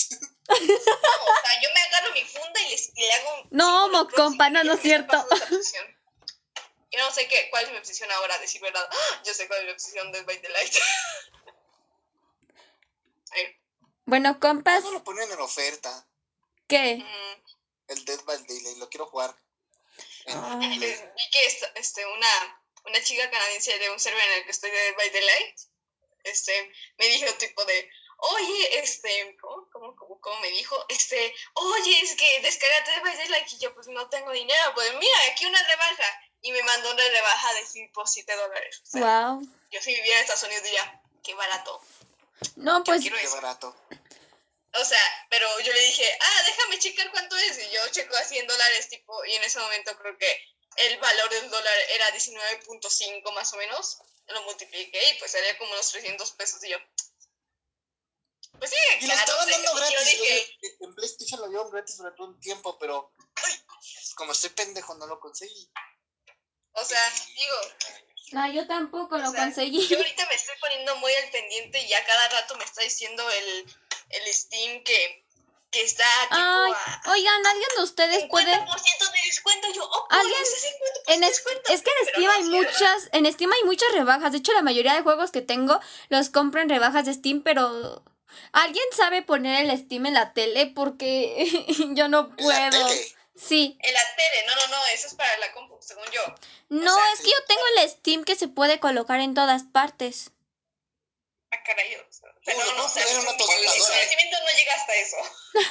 *laughs*
No, o sea, yo me agarro mi funda y, les, y le hago un.
No, mo, compa, no, no es *laughs* cierto.
Yo no sé qué, cuál es mi obsesión ahora, a decir verdad. *gasps* Yo sé cuál es mi obsesión de By the Light. *laughs*
Bueno, compas,
No lo ponen en oferta.
¿qué?
mm,
El Dead by Daylight, lo quiero jugar.
Ah.
Vi que esta- este, una, una chica canadiense de un server en el que estoy de By the Light este, me dijo tipo de, oye, este, ¿cómo, cómo, cómo, cómo me dijo? Este, oye, es que descárgate de By the Light y yo pues no tengo dinero, pues mira, aquí una rebaja. Y me mandó una rebaja de tipo 7 dólares. O sea,
Wow.
yo si viviera en Estados Unidos diría, qué barato.
No,
Yo
pues
quiero
Qué barato.
O sea, pero yo le dije, ah, déjame checar cuánto es. Y yo checo a 100 dólares, tipo, y en ese momento creo que el valor del dólar era 19.5 más o menos. Lo multipliqué y pues salía como unos 300 pesos. Y yo, pues sí,
Y lo
claro.
estaban
sé.
dando gratis. lo
dije,
en PlayStation lo dieron gratis durante un tiempo, pero como estoy pendejo no lo conseguí.
o sea, digo,
no, yo tampoco lo
O sea,
conseguí.
yo ahorita me estoy poniendo muy al pendiente y ya cada rato me está diciendo el, el Steam que, que está tipo
Ay,
a
oigan, ¿alguien de ustedes
50%
puede...?
de descuento. Yo, oh,
¿Alguien?
50%
En es,
descuento.
es que en Steam
no,
hay muchas, en Steam hay muchas rebajas. De hecho, la mayoría de juegos que tengo los compro en rebajas de Steam, pero ¿Alguien sabe poner el Steam en la tele? Porque *laughs* yo no puedo. Sí.
En la tele, no, no, no, eso es para la compu, según yo.
No,
sea,
es que yo tengo el Steam que se puede colocar en todas partes.
Ah, caray, o sea, pero
Uh,
no, no, o sea,
era una
mi-
tostadora.
mi conocimiento no llega hasta eso. *laughs*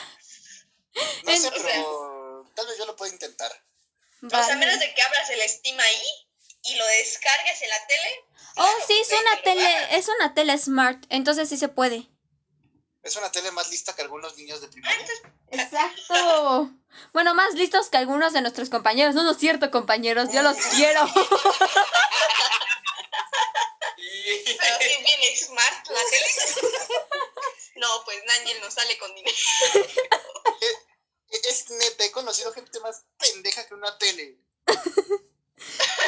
No sé, *laughs* pero tal vez yo lo pueda intentar.
O sea, a
Vale.
menos de que abras el Steam ahí y lo descargues en la tele.
Oh,
claro,
sí, es una tele, es una tele smart, entonces sí se puede.
Es una tele más lista que algunos niños de primaria.
Exacto. Bueno, más listos que algunos de nuestros compañeros. No, no es cierto, compañeros, yo los *laughs* quiero.
Y
Pero sí viene smart la tele. *laughs* No, pues Daniel no sale con dinero.
Es neta, he conocido gente más pendeja que una tele.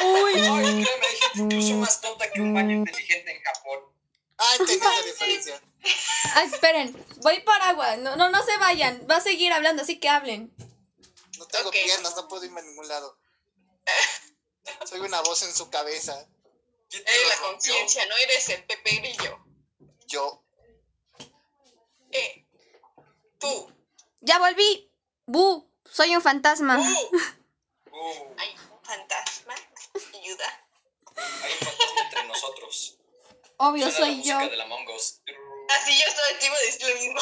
Uy.
Ay, créeme, hay gente incluso más tonta que un baño inteligente en Japón.
Ah, entendí la diferencia.
Ah, esperen, voy por agua. No, no, no se vayan. Va a seguir hablando, así que hablen.
No tengo
Ok.
piernas, no puedo irme a ningún lado. Soy una voz en su cabeza.
¿Quién te
Eres la conciencia, no eres el Pepe Grillo.
Yo.
Eh, tú.
Ya volví. Bu, soy un fantasma.
Uh,
Uh,
hay un fantasma. Ayuda.
hay un fantasma entre nosotros.
Obvio,
Suena
soy yo.
de la.
Así yo todo el tiempo decir lo mismo.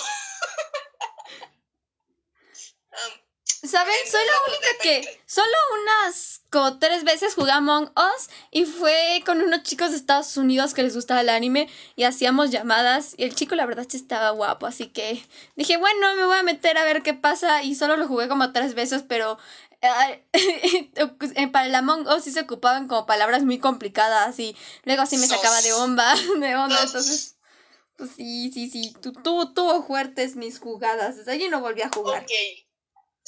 Um, *laughs*
¿Saben? Soy la única que solo unas como tres veces jugué Among Us y fue con unos chicos de Estados Unidos que les gustaba el anime y hacíamos llamadas y el chico la verdad sí estaba guapo, así que dije, bueno, me voy a meter a ver qué pasa y solo lo jugué como tres veces, pero *laughs* eh, para el Among Us sí se ocupaban como palabras muy complicadas y luego sí me sacaba de onda, *laughs* de onda, entonces... Pues sí, sí, sí, tu, tu- tuvo fuertes mis jugadas, desde allí no volví a jugar.
ok.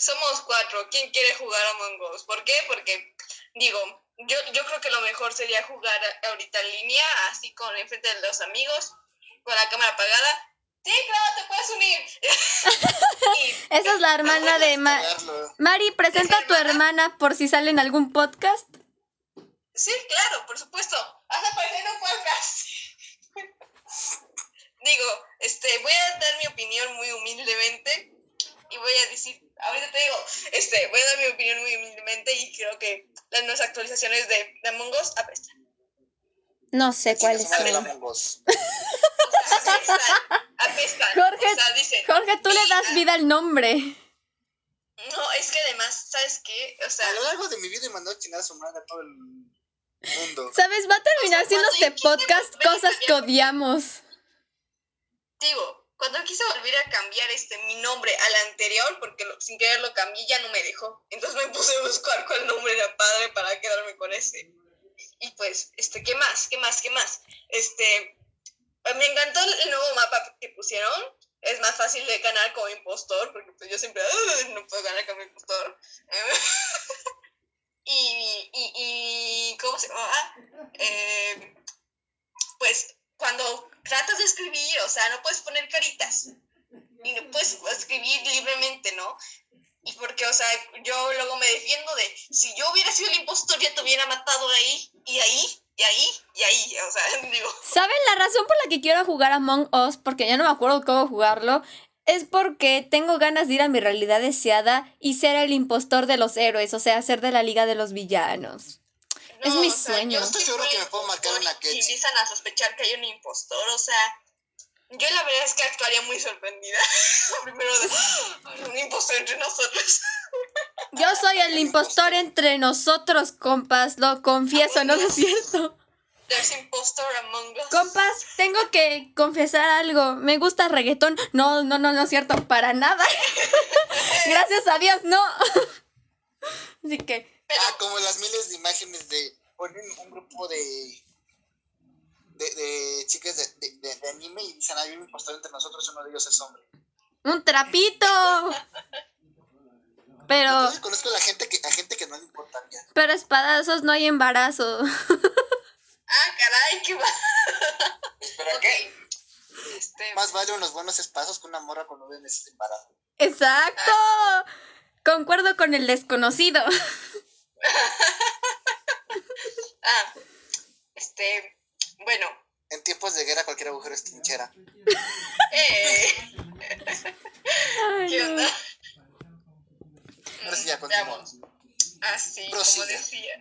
Somos cuatro. ¿Quién quiere jugar a Among Us? ¿Por qué? Porque, digo, yo, yo creo que lo mejor sería jugar ahorita en línea, así con enfrente de los amigos, con la cámara apagada. Sí, claro, te puedes unir. *laughs* Y
Esa es la hermana de Ma-. Mari, presenta a tu hermana por si sale en algún podcast.
Sí, claro, por supuesto. Vas a aparecer un podcast. *laughs* Digo, este, voy a dar mi opinión muy humildemente y voy a decir, ahorita te digo, este, voy a dar mi opinión muy humildemente y creo que las nuevas actualizaciones de, de Among Us apestan.
No sé
Chinga
cuáles son.
Among Us.
O *laughs* sea, apestan, apestan.
Jorge,
o sea, dicen,
Jorge, tú le
"Vi
das
a-".
vida al nombre.
No, es que además, ¿sabes qué? O sea,
A lo largo de mi vida he mandado chingar a su madre a todo el mundo.
¿Sabes? Va a terminar
O sea,
siendo este podcast cosas que odiamos.
digo, cuando quise volver a cambiar este mi nombre al anterior, porque sin querer lo cambié, ya no me dejó. Entonces me puse a buscar cuál nombre era padre para quedarme con ese. Y pues, este, ¿qué más? ¿Qué más? ¿Qué más? Este, eh, me encantó el nuevo mapa que pusieron. Es más fácil de ganar como impostor, porque pues yo siempre "Ugh, no puedo ganar como impostor. *laughs* y, y, y, ¿cómo se llama? Eh, pues cuando tratas de escribir, o sea, no puedes poner caritas. Y no puedes escribir libremente, ¿no? Y porque, o sea, yo luego me defiendo de, si yo hubiera sido el impostor, ya te hubiera matado ahí, y ahí, y ahí, y ahí. O sea, *laughs* digo,
¿Saben la razón por la que quiero jugar Among Us? Porque ya no me acuerdo cómo jugarlo. Es porque tengo ganas de ir a mi realidad deseada y ser el impostor de los héroes, o sea, ser de la liga de los villanos. Es mi
o sea,
sueño.
yo
Estoy seguro que me puedo marcar una
Y
Ketsi.
empiezan a sospechar que hay un impostor, o sea, yo la verdad es que actuaría muy sorprendida. *laughs* Primero de, "Ah, un impostor entre nosotros. *laughs*
Yo soy el impostor entre nosotros, compas, lo confieso, ¿no es cierto?
There's impostor among us.
Compas, tengo que confesar algo. Me gusta reggaetón. No, no, no, no es cierto, para nada. *laughs* Gracias a Dios, no. Así que,
Ah, como las miles de imágenes de ponen un grupo de de, de chicas de, de, de- de anime y dicen hay un impostor entre nosotros, uno de ellos es hombre.
un trapito. *laughs* Pero,
Yo conozco a la gente que a gente que no le importaría.
pero espadazos no hay embarazo. *laughs*
Ah, caray, qué va.
¿Espera
Ok.
qué?
Este,
Más vale unos buenos espazos que una morra con nueve meses de embarazo.
Exacto. Concuerdo con el desconocido. *laughs* *laughs*
ah, este, bueno,
En tiempos de guerra cualquier agujero es trinchera.
Eh,
Ay,
¿Qué onda?
Ahora sí ya continuamos.
Así, como
Prosiga.
decía.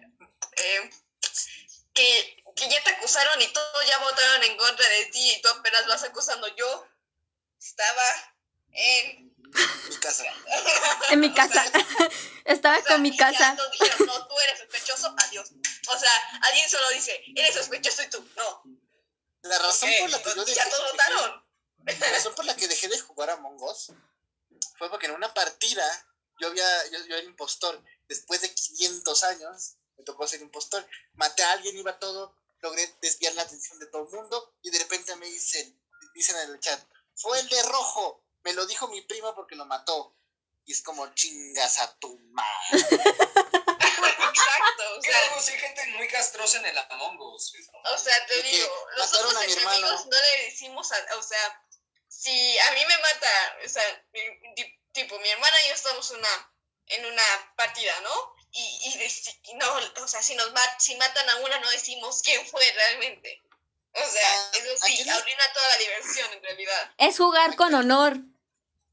eh, que, que ya te acusaron y todos ya votaron en contra de ti y tú apenas vas acusando. Yo estaba en
Mi casa.
En mi casa. *laughs* Estaba
O sea,
con mi casa.
dijeron, no, tú eres sospechoso, adiós. O sea, alguien solo dice, eres sospechoso y tú, no.
La razón
¿Qué?
por la que yo dejé,
ya todos votaron.
la razón por la que dejé de jugar a Among Us fue porque en una partida yo había yo, yo era impostor. Después de 500 años me tocó ser impostor. Maté a alguien, iba todo, logré desviar la atención de todo el mundo y de repente me dicen, dicen en el chat, fue el de rojo. Me lo dijo mi prima porque lo mató. Y es como chingas a tu madre. *laughs*
Exacto, o sea,
Claro, sí hay gente muy castrosa en el Among Us.
o sea, te digo,
mataron
nosotros
a mi hermano.
no le decimos, a, o sea, si a mí me mata, o sea, mi- di- tipo, mi hermana y yo estamos una, en una partida, ¿no? Y, y no, o sea, si nos mat, si matan a una no decimos quién fue realmente. O sea,
Ah,
eso
¿a
sí,
le-
arruina toda la diversión en realidad.
Es jugar con honor.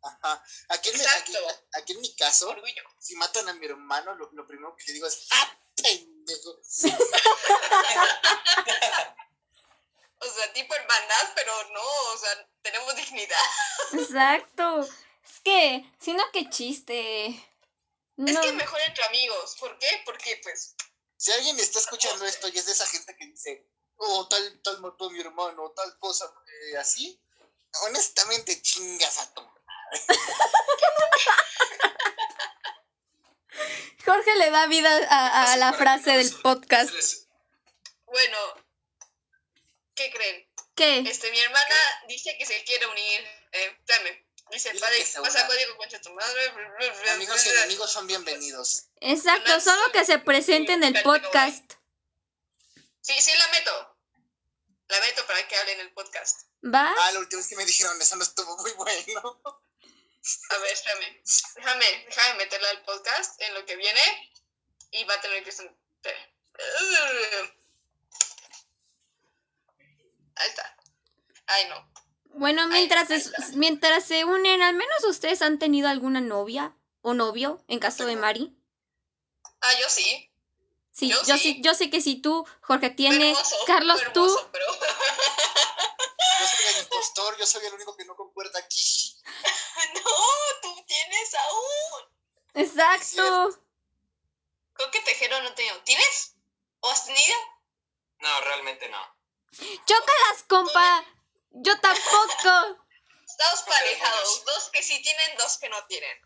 Ajá. Aquí en, aquí- aquí en mi caso,
Orgullo.
si matan a mi hermano, lo, lo primero que le digo es ¡Ah, pendejo! *laughs*
O sea, tipo hermandad, pero no, o sea, tenemos dignidad.
Exacto. Es que, sino que chiste.
Es
No.
que mejor entre amigos. ¿Por qué? Porque, pues,
Si alguien está escuchando esto y es de esa gente que dice, oh, tal, tal mató a mi hermano, tal cosa, eh, así, honestamente chingas a tu. *laughs*
Jorge le da vida a, a la frase del podcast.
bueno, ¿qué creen?
¿Qué?
Este, mi hermana dice que se quiere unir. Eh, dame. Dice, padre, pasa código concha tu madre.
Amigos y enemigos son bienvenidos.
Exacto, solo que se presente en el podcast.
Sí, sí, la meto. La meto para que hable en el podcast.
¿Va?
Ah, la última vez que me dijeron eso no estuvo muy bueno.
A ver, espérame. Déjame, déjame meterla al podcast en lo que viene. Y va a tener que ser. Ahí está. Ay, no.
Bueno, mientras,
ahí
es- mientras se unen, al menos ustedes han tenido alguna novia o novio, en caso de. Mari.
Ah, yo sí.
Sí,
Yo
yo
sí.
sí, yo sé que si tú, Jorge
Fue
tiene,
hermoso,
Carlos
fue
tú,
hermoso, *laughs* Pero...
Yo soy el impostor, yo soy el único que no concuerda aquí. *laughs*
no, tú tienes aún.
exacto.
Creo que tejero no tengo. ¿Tienes? ¿O has tenido?
No, realmente no.
Chócalas, compa. Yo tampoco.
Estamos parejados. Dos que sí tienen, dos que no tienen.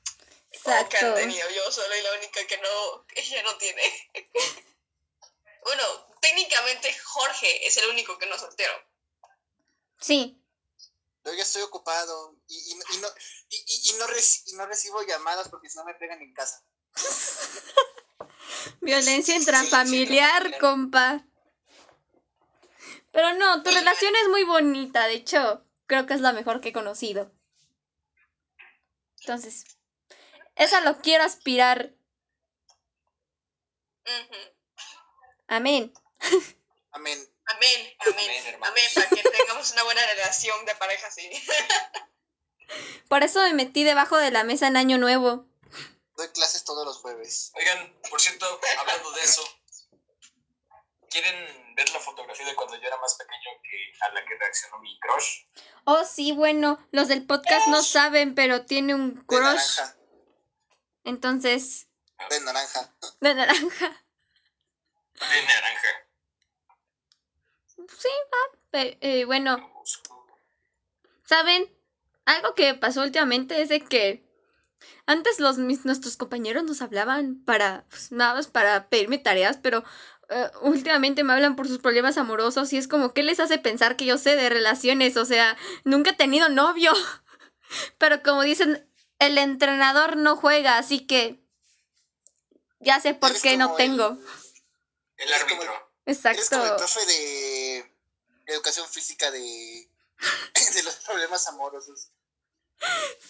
Que
Exacto.
han tenido. Yo soy la única que no, ella no tiene. *laughs* bueno, técnicamente Jorge es el único que no es soltero.
Sí.
Yo ya estoy ocupado y, y, y no, y, y- y no, reci- y no recibo llamadas porque si no me pegan en casa. *laughs*
Violencia intrafamiliar, compa. Pero no, tu relación es muy bonita. De hecho, creo que es la mejor que he conocido. Entonces, esa lo quiero aspirar.
Ujú.
Amén. *laughs*
Amén.
Amén, amén,
Amén, hermanos.
amén, para que tengamos una buena relación de pareja así. *laughs*
Por eso me metí debajo de la mesa en Año Nuevo.
Doy clases todos los jueves.
Oigan, por cierto, hablando de eso, ¿quieren ver la fotografía de cuando yo era más pequeño que a la que reaccionó mi crush?
Oh, sí, bueno, los del podcast no saben, pero tiene un
De
crush.
naranja.
Entonces, *laughs*
De naranja.
de naranja.
De naranja.
Sí, va. Eh, bueno. ¿saben? Algo que pasó últimamente es de que antes los mis- nuestros compañeros nos hablaban para pues, nada más para pedirme tareas, pero eh, últimamente me hablan por sus problemas amorosos y es como ¿qué les hace pensar que yo sé de relaciones? O sea, nunca he tenido novio. *laughs* Pero como dicen, el entrenador no juega, así que ya sé por qué no tengo.
el-
árbitro.
Eres como el
Exacto.
profe de educación física de, *laughs* de los problemas amorosos.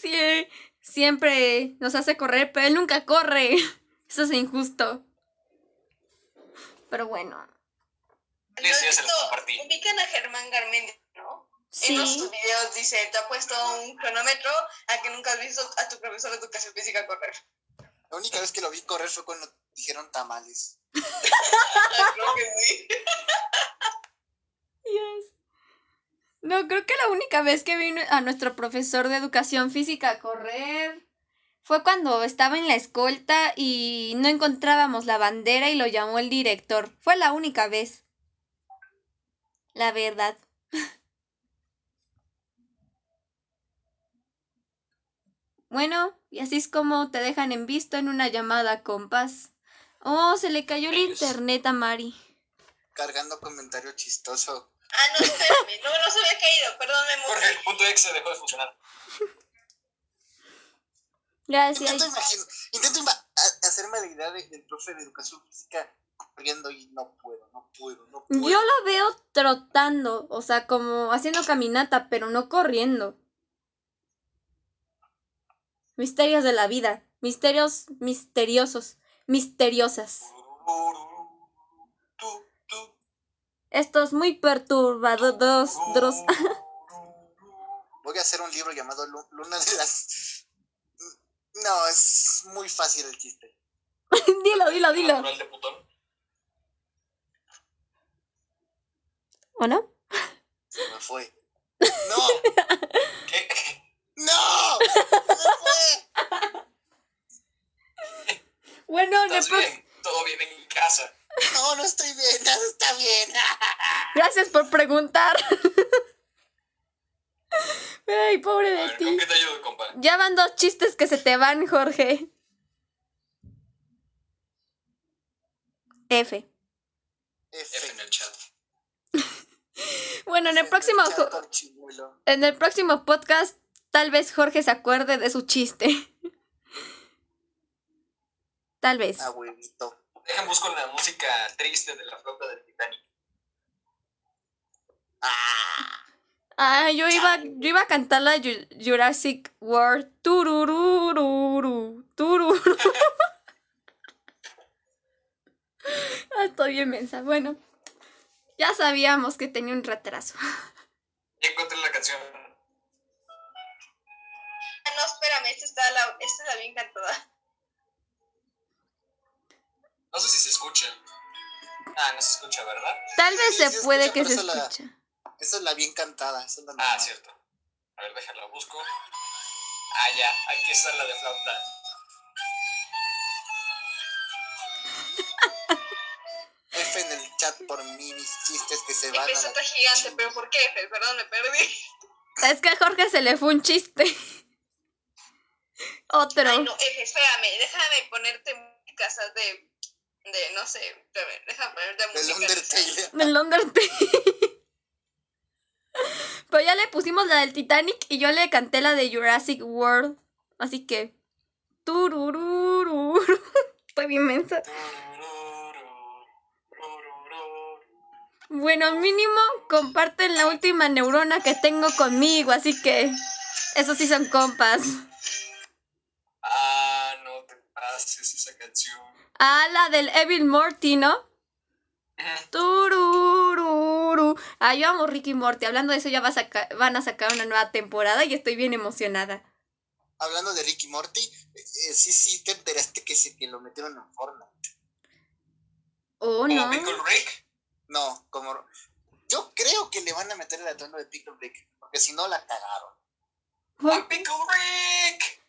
Sí, siempre nos hace correr, pero él nunca corre. *laughs* Eso es injusto. Pero bueno.
Sí, sí, ya se los
No,
compartí.
Ubican a Germán Garmendia, En tus videos dice, te ha puesto un cronómetro a que nunca has visto a tu profesor de educación física correr.
La única vez que lo vi correr fue cuando dijeron tamales.
Creo que sí. *laughs*
No, creo que la única vez que vino a nuestro profesor de educación física a correr fue cuando estaba en la escolta y no encontrábamos la bandera y lo llamó el director. Fue la única vez. La verdad. *laughs* Bueno, y así es como te dejan en visto en una llamada compás. Oh, se le cayó el internet a Mari.
Cargando comentario chistoso.
Ah, no, espérame. No, no se había caído. Perdón, me emocioné.
el punto X dejó de funcionar.
Gracias.
Intento, intento hacerme la idea de- del profe de educación física corriendo y no puedo, no puedo, no puedo.
Yo lo veo trotando, o sea, como haciendo caminata, pero no corriendo. Misterios de la vida, misterios misteriosos, misteriosas. Estos muy perturbados. dros- *laughs*
Voy a hacer un libro llamado Lu- Luna de las... *laughs* No, es muy fácil el chiste. *laughs*
dilo, dilo, dilo. ¿O no?
Se me fue. ¡No!
¿Qué?
¡No! ¡Se!
Bueno,
¿Estás
pro-
bien? Todo bien en casa.
No, no estoy bien, nada está bien.
gracias por preguntar. Ay, pobre de
ver, ¿con
ti.
qué te ayudo, compa?
Ya van dos chistes que se te van, Jorge. F.
F en el chat.
Bueno, en el próximo en el próximo podcast tal vez Jorge se acuerde de su chiste. *laughs* Tal vez.
Ah, huevito.
Dejen busco la música triste de la flauta del Titanic.
Ah,
Ah, yo iba, yo iba a cantar la Ju- Jurassic World. Tururururu, tururu. *laughs* Ah, Estoy bien mensa. Bueno, ya sabíamos que tenía un retraso.
Ya encontré la canción.
Espérame. Esta está, la, esta está bien cantada.
No sé si se escucha. Ah, no se escucha, ¿verdad?
Tal vez
Sí,
se puede
escucha,
que se escuche.
esa es la bien cantada. Esa es la
Ah, cierto. A ver, déjala, busco. Ah, ya, aquí está la de flauta. *laughs*
F en el chat por mí, mis chistes que se van a
Empezó
la...
está gigante, pero ¿por qué? F? Perdón, me perdí.
Es que a Jorge se le fue un chiste. Otro.
Ay, no, F, espérame. Déjame ponerte ¿sabes? De, de, no sé, espérame, déjame ponerte
Del
música. de esa.
Undertale. *laughs*
Del Undertale. *laughs* Pero ya le pusimos la del Titanic y yo le canté la de Jurassic World. Así que. Tururururu. *laughs* Estoy bien mensa. Bueno, mínimo comparten la última neurona que tengo conmigo, así que. Esos sí son compas.
Esa canción.
Ah, la del Evil Morty, ¿no? Turururu. Ah, yo amo Ricky Morty. Hablando de eso, ya va a saca- van a sacar una nueva temporada y estoy bien emocionada.
Hablando de Ricky Morty, eh, eh, sí, sí, te enteraste que, se, que lo metieron en Fortnite.
Oh,
¿Como
no.
Pickle Rick?
No, como... Yo creo que le van a meter el atuendo de Pickle Rick, porque si no la cagaron.
¡Ah, Pickle Rick!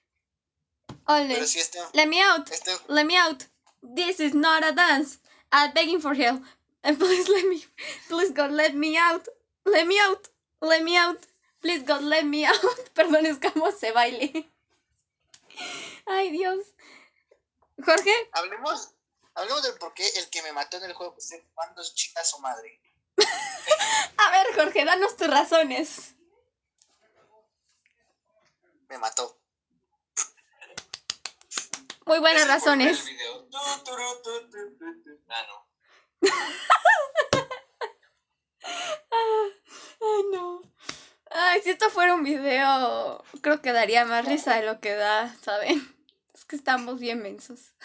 Ole.
Pero sí está...
Let me out. Let me out. This is not a dance. I'm begging for help. *laughs* And please let me. Please God, let me out. Let me out. Let me out. Please God, let me out. *laughs* Perdón, es como se baile. Ay, Dios. Jorge,
hablemos, hablemos del por qué el que me mató en el juego, pues, cuando es chinga su madre. *laughs*
a ver, Jorge, danos tus razones.
Me mató.
Muy buenas razones.
Ah, no. *laughs*
Ay, no. Ay, si esto fuera un video, creo que daría más risa de lo que da, ¿saben? Es que estamos bien mensos.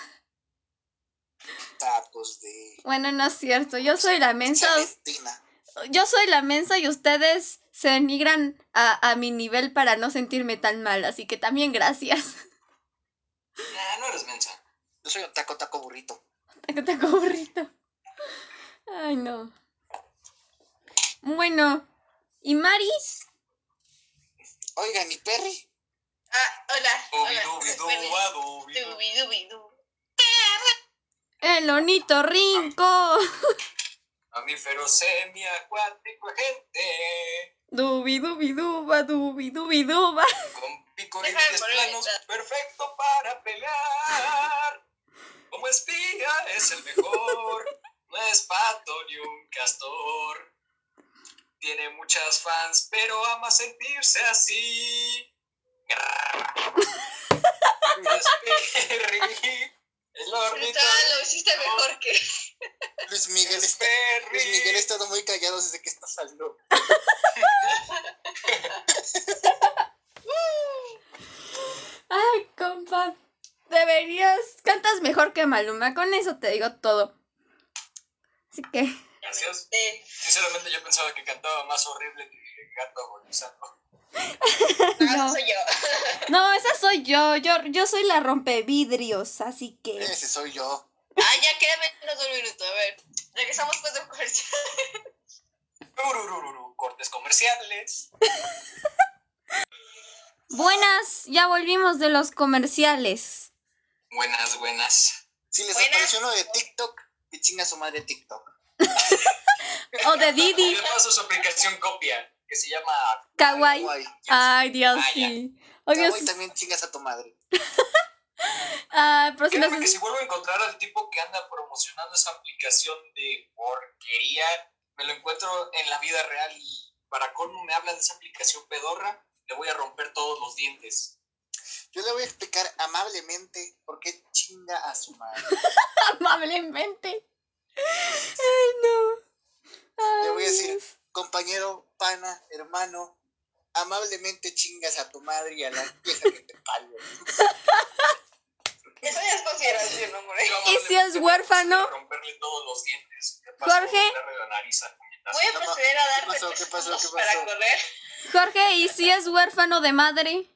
Tacos de...
Bueno, no es cierto. Yo soy la mensa. Yo soy la mensa y ustedes se denigran a, a mi nivel para no sentirme tan mal, así que también gracias.
Mensa.
Yo soy un taco, taco burrito.
Taco, taco, burrito. Ay, no. Bueno, ¿y Maris?
Oigan, ¿y Perry?
Ah, hola. Hola.
Dubidubiduba, dubidu.
Dubidubidu.
El ornitorrinco.
Mamífero semiacuático, gente.
Dubidubiduba, dubidubiduba.
Con pico y
Déjame
dientes
poner la
planos, perfecto para pelear. Como espía es el mejor, no es pato ni un castor. Tiene muchas fans, pero ama sentirse así. *laughs* Es Perry, el
Pero
ornitorrinco.
todavía lo hiciste mejor que.
Luis Miguel
Es
está,
Perry.
Luis Miguel ha estado muy callado desde que está saliendo.
Ay, compa. Deberías. Cantas mejor que Maluma. Con eso te digo todo. Así que.
Gracias.
Eh,
Sinceramente yo pensaba que cantaba más horrible que gato agonizando. *laughs*
no,
No.
eso soy yo.
No, esa soy yo. Yo, yo soy la rompevidrios. Así que.
Ese soy yo.
Ah, ya queda menos de un minuto. A ver, regresamos pues de comercial.
Ururururu, *laughs* Cortes comerciales.
Buenas, ya volvimos de los comerciales.
Buenas, buenas.
Si les
Buenas.
apareció uno de TikTok, que chinga su madre TikTok. *laughs*
O de
Y
Didi.
de paso su aplicación copia, que se llama
Kawaii.
Guay.
Ay, Dios,
Ah,
sí. Oye,
Kawaii también chingas a tu madre. *laughs*
ah, pero si
Créeme
nos-
que si vuelvo a encontrar al tipo que anda promocionando esa aplicación de porquería, me lo encuentro en la vida real y para colmo me habla de esa aplicación pedorra, le voy a romper todos los dientes.
Yo le voy a explicar amablemente por qué chinga a su madre. *laughs*
amablemente. Ay, no. Ay,
Le voy a decir, compañero, pana, hermano, amablemente chingas a tu madre y a la vieja que te parió. *laughs*
Eso ya es consideración, hombre.
¿Y si es huérfano?
romperle todos los dientes.
Jorge.
Voy a proceder a
¿Qué
darle
pasó?
tres
¿Qué pasó?
segundos
¿Qué
para
pasó?
correr.
Jorge, ¿y si es huérfano de madre?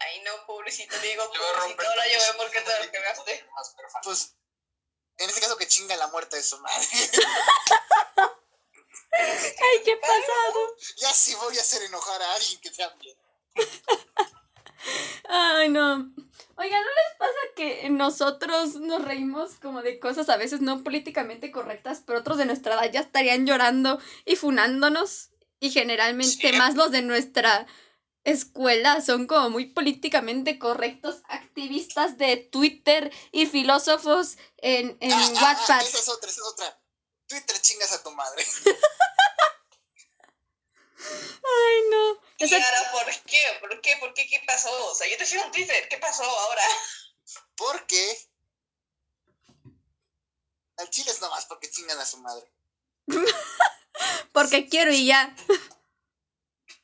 Ay, no, pobrecito, digo, pobrecito. Ahora yo veo por qué te lo pegaste.
Más perfecto.
Pues, en este caso que chinga la muerte de su madre. *laughs*
Ay, qué pasado.
ya sí voy a hacer enojar a alguien que sea bien.
Ay, no. Oiga, ¿no les pasa que nosotros nos reímos como de cosas a veces no políticamente correctas, pero otros de nuestra edad ya estarían llorando y funándonos? Y generalmente
Sí.
más los de nuestra escuela son como muy políticamente correctos, activistas de Twitter y filósofos en, en
Ah, ah, ah,
Wattpad.
esa es otra, esa es otra. Twitter chingas a tu madre. *laughs*
Ay, no.
¿Y ahora por qué? ¿Por qué? ¿Por qué? ¿Qué pasó? O sea, yo te sigo en Twitter. ¿Qué pasó ahora?
Porque al chile es nomás porque chingan a su madre. *laughs*
porque quiero y ya.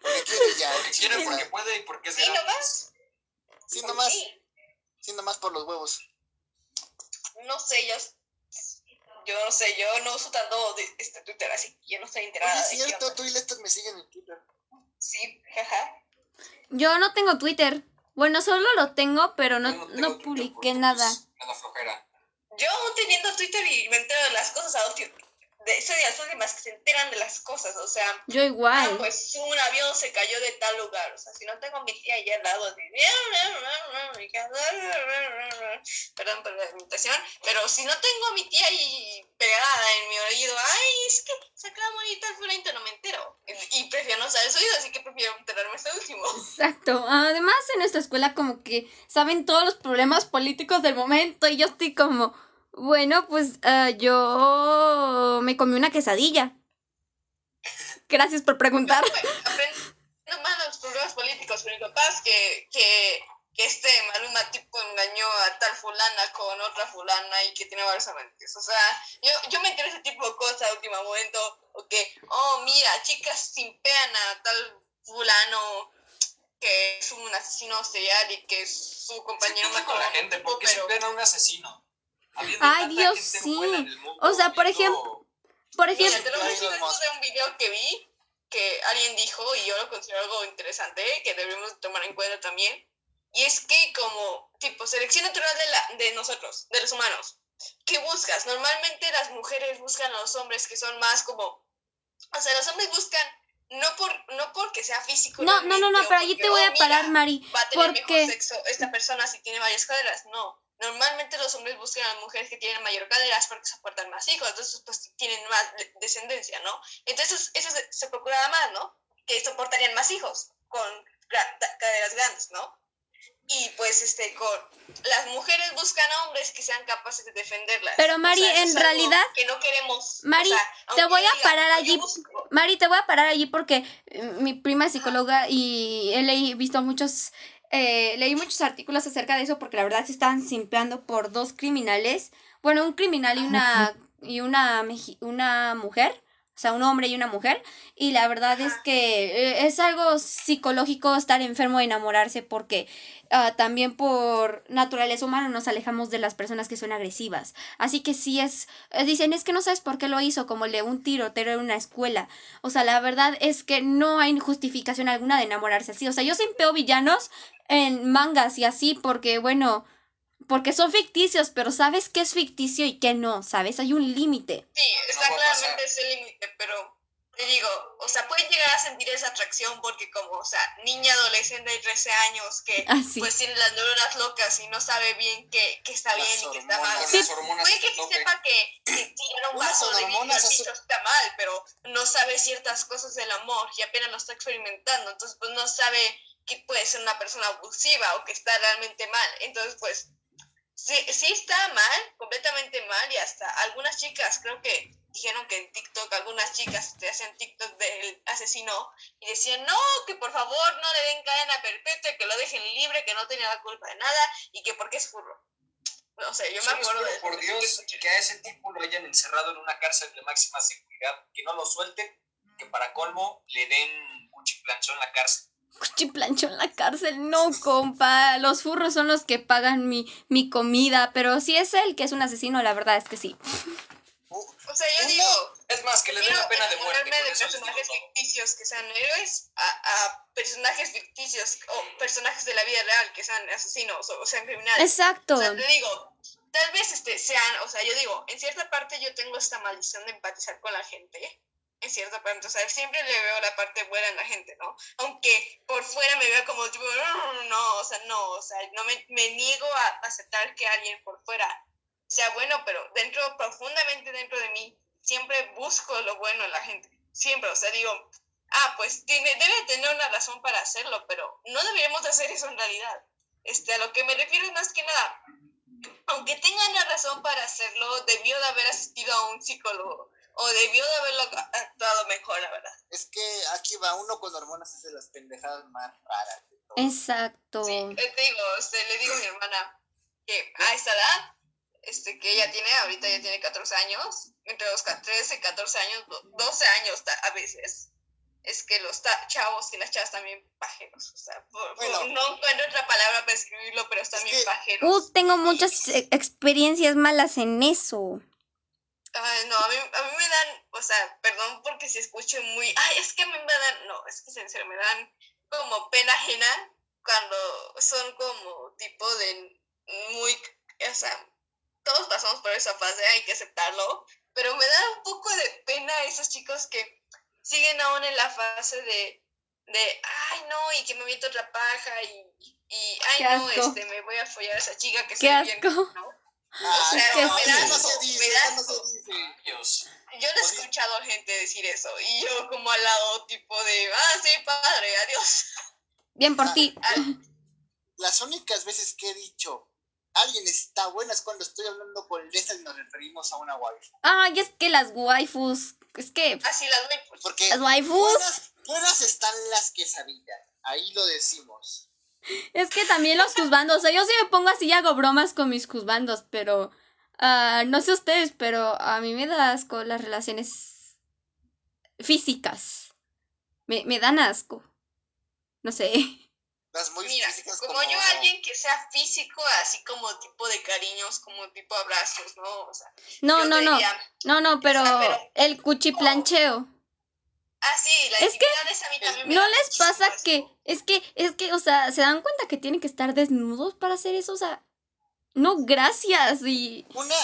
Porque quiere ya. *laughs*
Porque quiere,
chingas a-
porque puede y porque es
¿Sí nomás?
Sí,
¿Por
nomás.
qué?
Sí, nomás por los huevos.
No sé, yo... Yo no sé, yo no uso tanto de- este Twitter, así que yo no estoy enterada
Oye, es cierto, tú y Lester me siguen en Twitter.
Sí, jaja.
Yo no tengo Twitter. Bueno, solo lo tengo, pero no, no
Twitter
publiqué nada.
pues, flojera.
Yo aún teniendo Twitter y me entero de las cosas, a últim- de, soy de las últimas que se enteran de las cosas, o sea,
Yo
ah,
igual.
pues un avión se cayó de tal lugar, o sea, si no tengo a mi tía allá al lado, así, *laughs* perdón por la imitación, pero si no tengo a mi tía ahí pegada en mi oído, ay, es que se acaba de morir tal fulanito, no me entero, y, prefiero no saber su oído, así que prefiero enterarme el último.
Exacto. Además, en nuestra escuela como que saben todos los problemas políticos del momento y yo estoy como, bueno, pues ah, yo me comí una quesadilla. Gracias por preguntar.
más de los problemas políticos, pero mi papá es que, que, que este Maluma tipo engañó a tal fulana con otra fulana y que tiene varios amantes. O sea, yo, yo me entero ese tipo de cosas a último momento, o que, oh, mira, chicas simpean a tal fulano que es un asesino serial y que su
¿Qué
compañero
onda con la gente? ¿Por qué
pero
un asesino?
Ay, Dios, sí.
mundo,
O sea, por ejemplo, Por
Mira,
ejemplo,
te lo
Elon
menciono
Musk.
de un video que vi que alguien dijo, y yo lo considero algo interesante, que debemos tomar en cuenta también, y es que como tipo selección natural de, la, de nosotros, de los humanos, ¿qué buscas? Normalmente las mujeres buscan a los hombres que son más como, o sea, los hombres buscan no por no porque sea físico.
no, no, no, no, pero allí te voy
oh,
a
mira,
parar, Mari,
va a tener
porque-
mejor sexo esta persona si tiene varias caderas. No. Normalmente los hombres buscan a mujeres que tienen mayor caderas porque soportan más hijos, entonces pues tienen más de- descendencia, ¿no? Entonces eso se, se procura más, ¿no? Que soportarían más hijos con caderas grandes, ¿no? Y pues este con las mujeres buscan a hombres que sean capaces de defenderlas.
Pero,
O
Mari,
sea,
en realidad-
que no queremos. o
Mari,
sea,
te voy a parar
"Yo
allí
busco",
Mari, te voy a parar allí porque eh, mi prima es psicóloga y he leí- visto muchos, eh, leí muchos artículos acerca de eso porque la verdad se estaban simpeando por dos criminales, bueno, un criminal y una, y una, una mujer, o sea, un hombre y una mujer, y la verdad es que eh, es algo psicológico estar enfermo de enamorarse porque ah, también por naturaleza humana nos alejamos de las personas que son agresivas. Así que sí es, eh, dicen, es que no sabes por qué lo hizo, como el de un tirotero en una escuela. O sea, la verdad es que no hay justificación alguna de enamorarse así. O sea, yo simpeo villanos en mangas y así porque, bueno, porque son ficticios, pero sabes qué es ficticio y qué no, ¿sabes? Hay un límite.
Sí,
no
está claramente ese límite, pero te digo, o sea, pueden llegar a sentir esa atracción porque como, o sea, niña adolescente de 13 años que
Así.
pues tiene las neuronas locas y no sabe bien qué, qué está
Las
bien y qué está mal.
Hormonas
puede que sí sepa que, que tirar un vaso de vidrio
hormonas
al piso está mal, pero no sabe ciertas cosas del amor y apenas lo está experimentando, entonces pues no sabe que puede ser una persona abusiva o que está realmente mal. Entonces pues sí, sí está mal, completamente mal, y hasta algunas chicas creo que dijeron que en TikTok, algunas chicas te hacían TikTok del asesino y decían, no, que por favor no le den cadena perpetua, que lo dejen libre, que no tenía la culpa de nada y que porque es furro. No sé, yo me acuerdo de
por Dios
que-
a ese tipo lo hayan encerrado en una cárcel de máxima seguridad, que no lo suelten, que para colmo le den cuchiplanchón en la cárcel.
Cuchiplancho en la cárcel, no, compa. Los furros son los que pagan mi, mi comida, pero si es él que es un asesino, la verdad es que sí.
Uh,
O sea, yo
Uno-
digo,
Es más, que le den la pena de muerte.
de personajes
todo.
ficticios que sean héroes a, a personajes ficticios o personajes de la vida real que sean asesinos o, o sean criminales.
Exacto.
O sea, te digo, tal vez este, sean, o sea, yo digo, en cierta parte yo tengo esta maldición de empatizar con la gente. En cierta parte, o siempre le veo la parte buena en la gente, ¿no? Aunque por fuera me vea como tipo, no, o sea, no, o sea, no me, me niego a aceptar que alguien por fuera sea bueno, pero dentro, profundamente dentro de mí, siempre busco lo bueno en la gente. Siempre, o sea, digo, ah, pues tiene, debe tener una razón para hacerlo, pero no deberíamos de hacer eso en realidad. Este, a lo que me refiero es más que nada, aunque tenga una razón para hacerlo, debió de haber asistido a un psicólogo o debió de haberlo actuado mejor, la verdad.
Es que aquí va uno con hormonas hace las pendejadas más raras. de todo.
Exacto.
Sí, te digo, este, le digo a mi hermana que a esta edad, este, que ella tiene, ahorita ya tiene 14 años, entre los 13 y 14 años, do- 12 años a veces, es que los chavos y las chavas también pajeros. O sea, por- por-
Bueno.
no encuentro otra palabra para escribirlo, pero están
Es
bien
que-
pajeros.
Uh, tengo muchas experiencias malas en eso.
Ay, no, a mí, a mí me dan, o sea, perdón porque se escuche muy, ay, es que a mí me dan, no, es que en serio, me dan como pena ajena cuando son como tipo de muy, o sea, todos pasamos por esa fase, hay que aceptarlo, pero me da un poco de pena esos chicos que siguen aún en la fase de, de, ay, no, y que me meto otra paja y, y ay, no, este, me voy a follar a esa chica que se bien. ¿no?
Ah, no,
me da
eso no
asco,
se dice,
me da
eso no se dice.
Dios.
Yo le he escuchado a gente decir eso y yo como al lado tipo de, ah, sí, padre, adiós.
Bien por ti.
Las únicas veces que he dicho alguien está bueno es cuando estoy hablando con Lesa y nos referimos a una wife.
Ay, es que las waifus. Es que
Así las doy. Pues.
Porque
las waifus.
buenas, buenas están las quesadillas. Ahí lo decimos.
Es que también los juzbandos. O sea, yo sí me pongo así y hago bromas con mis juzbandos, pero. ah, no sé ustedes, pero a mí me da asco las relaciones físicas. Me, me dan asco. No sé.
Las muy
Mira,
físicas
como, yo, alguien que sea físico, así como tipo de cariños, como tipo abrazos, ¿no? O sea,
No, no, no.
diría,
No, no, pero,
pero-
el cuchiplancheo.
Ah, sí, la
Es que
a mí también me
¿No les pasa que es que es que, o sea, se dan cuenta que tienen que estar desnudos para hacer eso? O sea, no, gracias y
Una.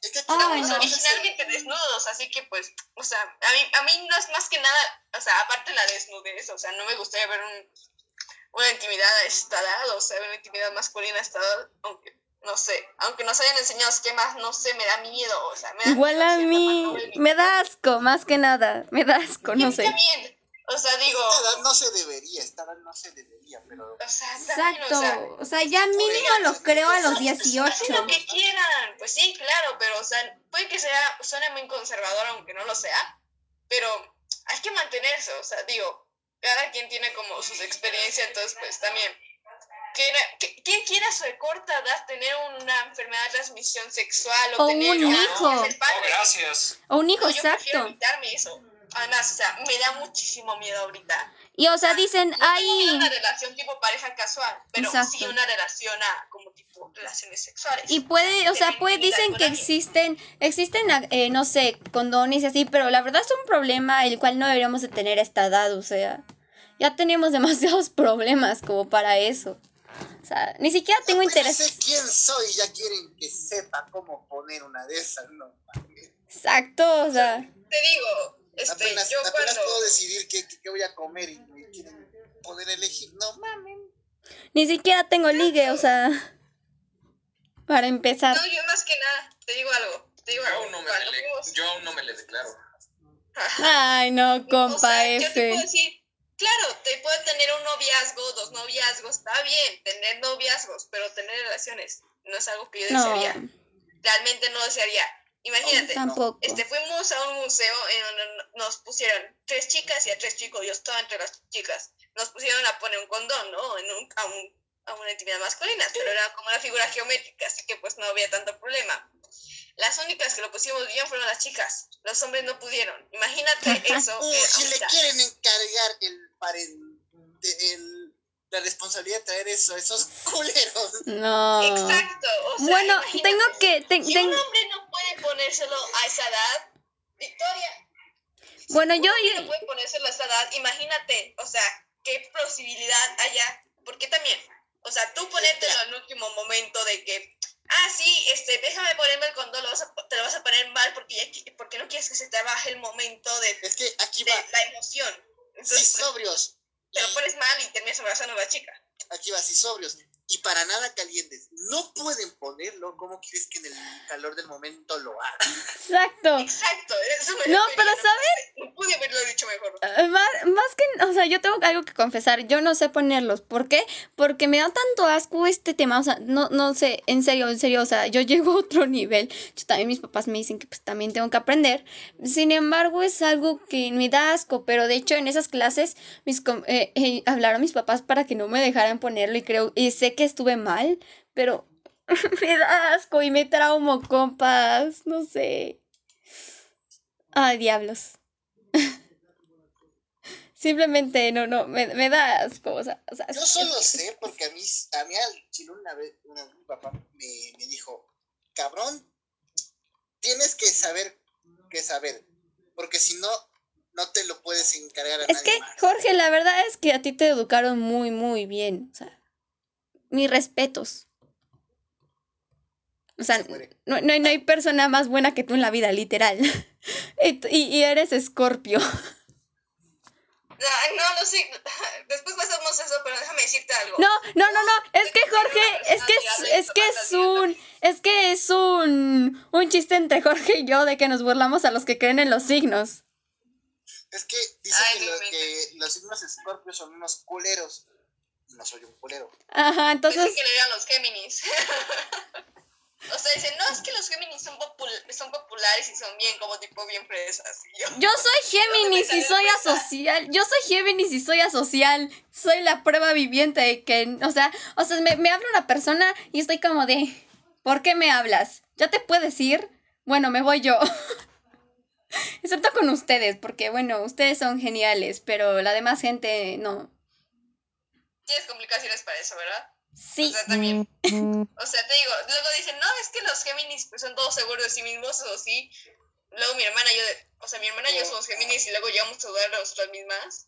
Es que
Estamos originalmente desnudos, así que pues, o sea, a mí, a mí no es más que nada, o sea, aparte la desnudez, o sea, no me gustaría ver un, una intimidad a esta edad, o sea, una intimidad masculina a esta edad, aunque, no sé, aunque nos hayan enseñado esquemas, no sé, me da miedo, o sea, me da
igual
miedo
a mí me da asco, más que nada, me da asco, no sé.
también, o sea, digo,
Esta edad no se debería, esta edad no se debería, pero.
o sea, también, o sea,
Exacto, o sea, ya mínimo lo creo a los
Hacen
18.
lo que quieran, pues sí, claro, pero o sea, puede que sea, suene muy conservador aunque no lo sea, pero hay que mantenerse, o sea, digo, cada quien tiene como sus experiencias, entonces pues también, ¿quién quiere a su corta edad tener una enfermedad de transmisión sexual o,
O
tener
un
ya-
hijo.
No, gracias.
O un hijo,
No, yo
exacto.
evitarme eso. Además, o sea, me da muchísimo miedo ahorita.
Y o sea, dicen,
No una relación tipo pareja casual, pero
Exacto.
sí una relación a, como tipo relaciones sexuales.
Y puede, o sea, pues
intimidad
dicen que
alguien.
existen, existen, eh, no sé, condones y así, pero la verdad es un problema el cual no deberíamos de tener a esta edad, o sea, ya tenemos *laughs* demasiados problemas como para eso. O sea, ni siquiera tengo interés.
sé quién soy y ya quieren que sepa cómo poner una de esas, no.
Exacto, o sea,
Te digo, este,
apenas
yo
apenas
cuando...
puedo decidir qué, qué- qué voy a comer y me quieren poder elegir. No mames.
ni siquiera tengo ligue, o sea, para empezar.
No, yo más que nada, te digo algo, te digo
Yo
algo.
aún no me, le, yo aún no me le declaro.
Ay, no, *laughs*
o
compa
sea, yo te puedo decir, claro, te puede tener un noviazgo, dos noviazgos, está bien, tener noviazgos, pero tener relaciones no es algo que yo
No,
desearía. Realmente no desearía. Imagínate,
tampoco.
Este, fuimos a un museo en donde nos pusieron tres chicas y a tres chicos, yo estaba entre las chicas. Nos pusieron a poner un condón, ¿no? En un, a, un- a una intimidad masculina, pero era como una figura geométrica, así que pues no había tanto problema. Las únicas que lo pusimos bien fueron las chicas, los hombres no pudieron. Imagínate eso.
Uh,
eh,
si le quieren encargar el, de- el- la responsabilidad de traer eso a esos *laughs* culeros.
No.
Exacto. O sea,
Bueno,
imagínate.
tengo que, te-
Si
ten-
un hombre no puede ponérselo a esa edad, Victoria,
bueno, yo,
no puede ponérselo a esa edad, imagínate, o sea, qué posibilidad haya, porque también, o sea, tú ponértelo en último momento de que, ah, sí, este, déjame ponerme el condón, lo vas a- te lo vas a poner mal porque, ya porque no quieres que se te baje el momento de,
Es que aquí
de
va,
la emoción.
si
Entonces, pues,
sobrios.
te lo pones mal y terminas abrazando a la chica.
aquí va, si sobrios. Y para nada calientes. No pueden ponerlo. ¿Cómo quieres que en el calor del momento lo hagan?
exacto.
Exacto, eso me
No, pero
¿sabes? No pude haberlo dicho mejor.
Eh, Más, más que, o sea, yo tengo algo que confesar, yo no sé ponerlos. ¿Por qué? Porque me da tanto asco este tema, o sea, no, no sé, en serio, en serio, o sea, yo *laughs* llego a otro nivel. Yo también mis papás me dicen que pues también tengo que aprender. Sin embargo, es algo que me da asco, pero de hecho en esas clases mis eh, eh, hablaron mis papás para que no me dejaran ponerlo y creo, y sé que estuve mal, pero *laughs* me da asco y me traumo, compas, no sé. Ay, diablos. *laughs* Simplemente no, no, me, me da asco. O sea, o sea,
Yo solo sé porque a mí, a mí al chile una vez, una vez mi papá me, me dijo, cabrón, tienes que saber qué saber, porque si no, no te lo puedes encargar a
Es
nadie
que,
más.
Jorge, la verdad es que a ti te educaron muy, muy bien. O sea, mis respetos. O sea, no, no, hay- no hay persona más buena que tú en la vida, literal. *laughs* y, y- eres escorpio.
Ay, no, no sé. *laughs* Después pasamos eso, pero déjame decirte algo.
No, no, no, no. Es que Jorge, es que es, es que es un, es que es un, un chiste entre Jorge y yo de que nos burlamos a los que creen en los signos.
Es que dicen
Ay,
que, lo- que los signos escorpios son unos culeros. No soy un culero.
Ajá, entonces,
que le eran los Géminis. *laughs* o sea, dicen, no, es que los Géminis son, popul- son populares y son bien, como tipo bien fresas. Yo
soy *laughs* Géminis y soy asocial. Yo soy Géminis y soy asocial. Soy la prueba viviente de que, o sea, o sea, me, me habla una persona y estoy como de, ¿por qué me hablas? ¿Ya te puedes ir? Bueno, me voy yo. *laughs* Excepto con ustedes, porque bueno, ustedes son geniales, pero la demás gente no.
Tienes complicaciones para eso, ¿verdad?
Sí.
O sea, también. O sea, te digo, luego dicen, no, es que los Géminis pues, son todos seguros de sí mismos, o sí. Luego mi hermana y yo, o sea, mi hermana y yo somos Géminis y luego llegamos a dudar de nosotras mismas.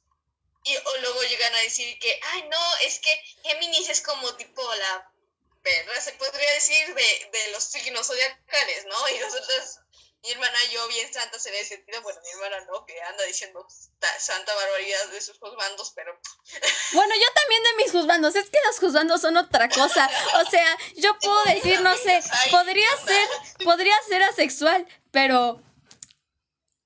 Y o luego llegan a decir que, ay, no, es que Géminis es como tipo la perra, se podría decir, de, de los signos zodiacales, ¿no? Y nosotras, mi hermana yo, bien santas en ese sentido, bueno, mi hermana no, que anda diciendo ta- santa barbaridad de sus bandos, pero *laughs*
Bueno, yo también de mis juzgandos. Es que los juzgandos son otra cosa. O sea, yo *laughs* puedo decir, no sé, podría ser, podría ser asexual, pero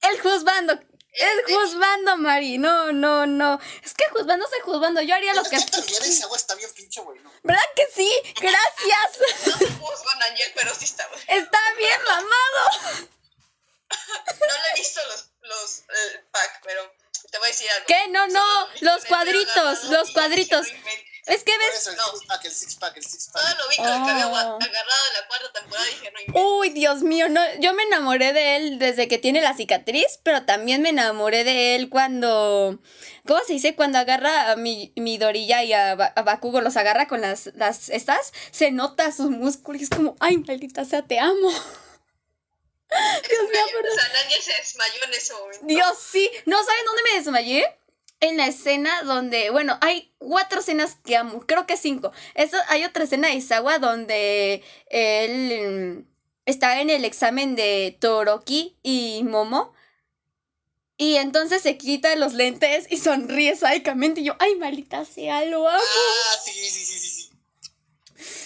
el juzgando, el juzgando, Mari. No, no, no. Es que juzgando se juzgando. Yo haría lo
Es
que.
que también ese agua está bien pinche bueno.
¿Verdad que sí? Gracias. *laughs*
no juzgo, Angel, pero sí está bueno.
Está bien mamado. *laughs*
No le he visto los, los el pack, pero te voy a decir algo.
¿Qué? No, no.
Lo
Los cuadritos, los cuadritos. Es que ves.
eso el
No.
six pack, el six pack, el six pack.
Solo lo vi con el cabello
Oh.
agua- agarrado en la cuarta temporada y dije, no inventes.
Uy, Dios mío, no, yo me enamoré de él desde que tiene la cicatriz, pero también me enamoré de él cuando, ¿cómo se dice? Cuando agarra a mi, mi Dorilla y a, Ba- a Bakugo, los agarra con las, las, estas, se nota sus músculos y es como, ay, maldita sea, te amo. Dios mío, perdón.
O sea, Ángel se desmayó en ese momento.
Dios, sí. ¿No saben dónde me desmayé? En la escena donde, bueno, hay cuatro escenas que amo, creo que cinco. Eso, hay otra escena de Isawa donde él mm, está en el examen de Toroki y Momo. Y entonces se quita los lentes y sonríe sádicamente. Y yo, ay, maldita sea, lo amo.
Ah, sí, sí, sí, sí, sí.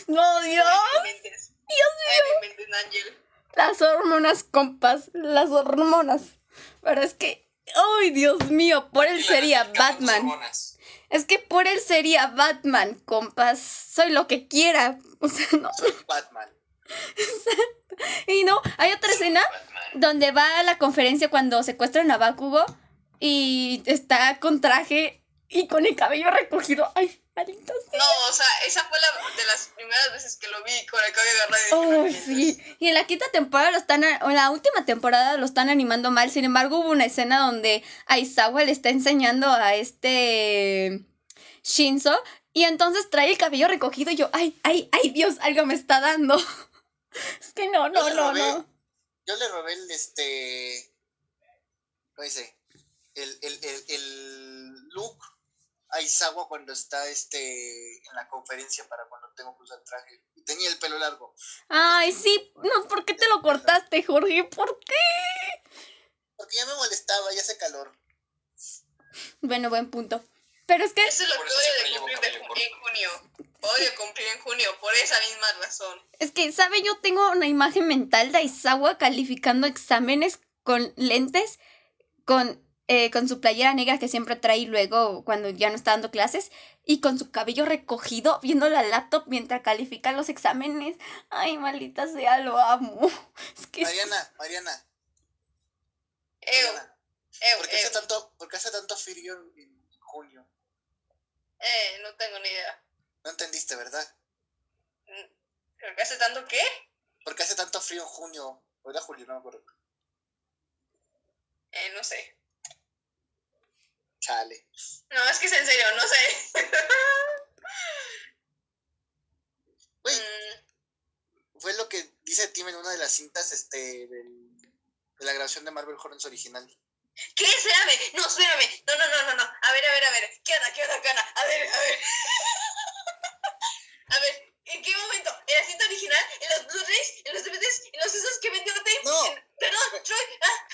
No, Dios.
Dios mío. Ángel.
Las hormonas, compas. Las hormonas. Pero es que, ay, Dios mío, por él sería Batman. Es que por él sería Batman, compas. Soy lo que quiera. *laughs* O sea, no.
Soy Batman.
Y no, hay otra escena donde va a la conferencia cuando secuestran a Bakugo y está con traje y con el cabello recogido. Ay, sea.
No, o sea, esa fue la de las primeras veces que lo vi con el cabello agarrado inventes.
sí. Y en la quinta temporada lo están, en la última temporada lo están animando mal. Sin embargo, hubo una escena donde Aizawa le está enseñando a este Shinzo y entonces trae el cabello recogido y yo, ay, ay, ay, Dios, algo me está dando. *laughs* Es que no, no, no,
robé-
no.
Yo le robé el, este... ¿Cómo dice? El, el, el, el look a Isawa cuando está este en la conferencia para cuando tengo que usar traje. Y tenía el pelo largo.
Ay, sí, no, ¿por qué te lo cortaste, Jorge? ¿Por qué?
Porque ya me molestaba, ya hace calor.
Bueno, buen punto. Pero es que
Eso es lo que de
llevo
cumplir de ju- en junio. Odio cumplir en junio, por esa misma razón.
Es que, ¿sabe? Yo tengo una imagen mental de Aizawa calificando exámenes con lentes, con, eh, con su playera negra que siempre trae luego cuando ya no está dando clases, y con su cabello recogido, viendo la laptop mientras califica los exámenes. Ay, maldita sea, lo amo. *laughs* Es que
Mariana, Mariana,
Ew,
Mariana.
ew,
¿Por qué hace
ew.
tanto, por qué hace tanto frío en, junio?
Eh, no tengo ni idea.
No entendiste, ¿verdad?
¿Creo que hace tanto qué?
¿Por qué hace tanto frío en junio? ¿O era julio? No me acuerdo.
Eh, no sé.
Chale.
No, es que es en serio, no sé.
Güey,
Mm,
fue lo que dice Tim en una de las cintas este, del- de la grabación de Marvel Horrors original.
¿Qué? Espérame. No, espérame. No, no, no, no, no. A ver, a ver, a ver. ¿Qué onda? ¿Qué onda? ¿Qué onda? A ver, a ver. *laughs* a ver, ¿en qué momento? ¿En la cinta original? ¿En los Blu-rays? ¿En los DVDs? ¿En los esos que vendió Tim?
No.
En- Perdón, Troy. Ah,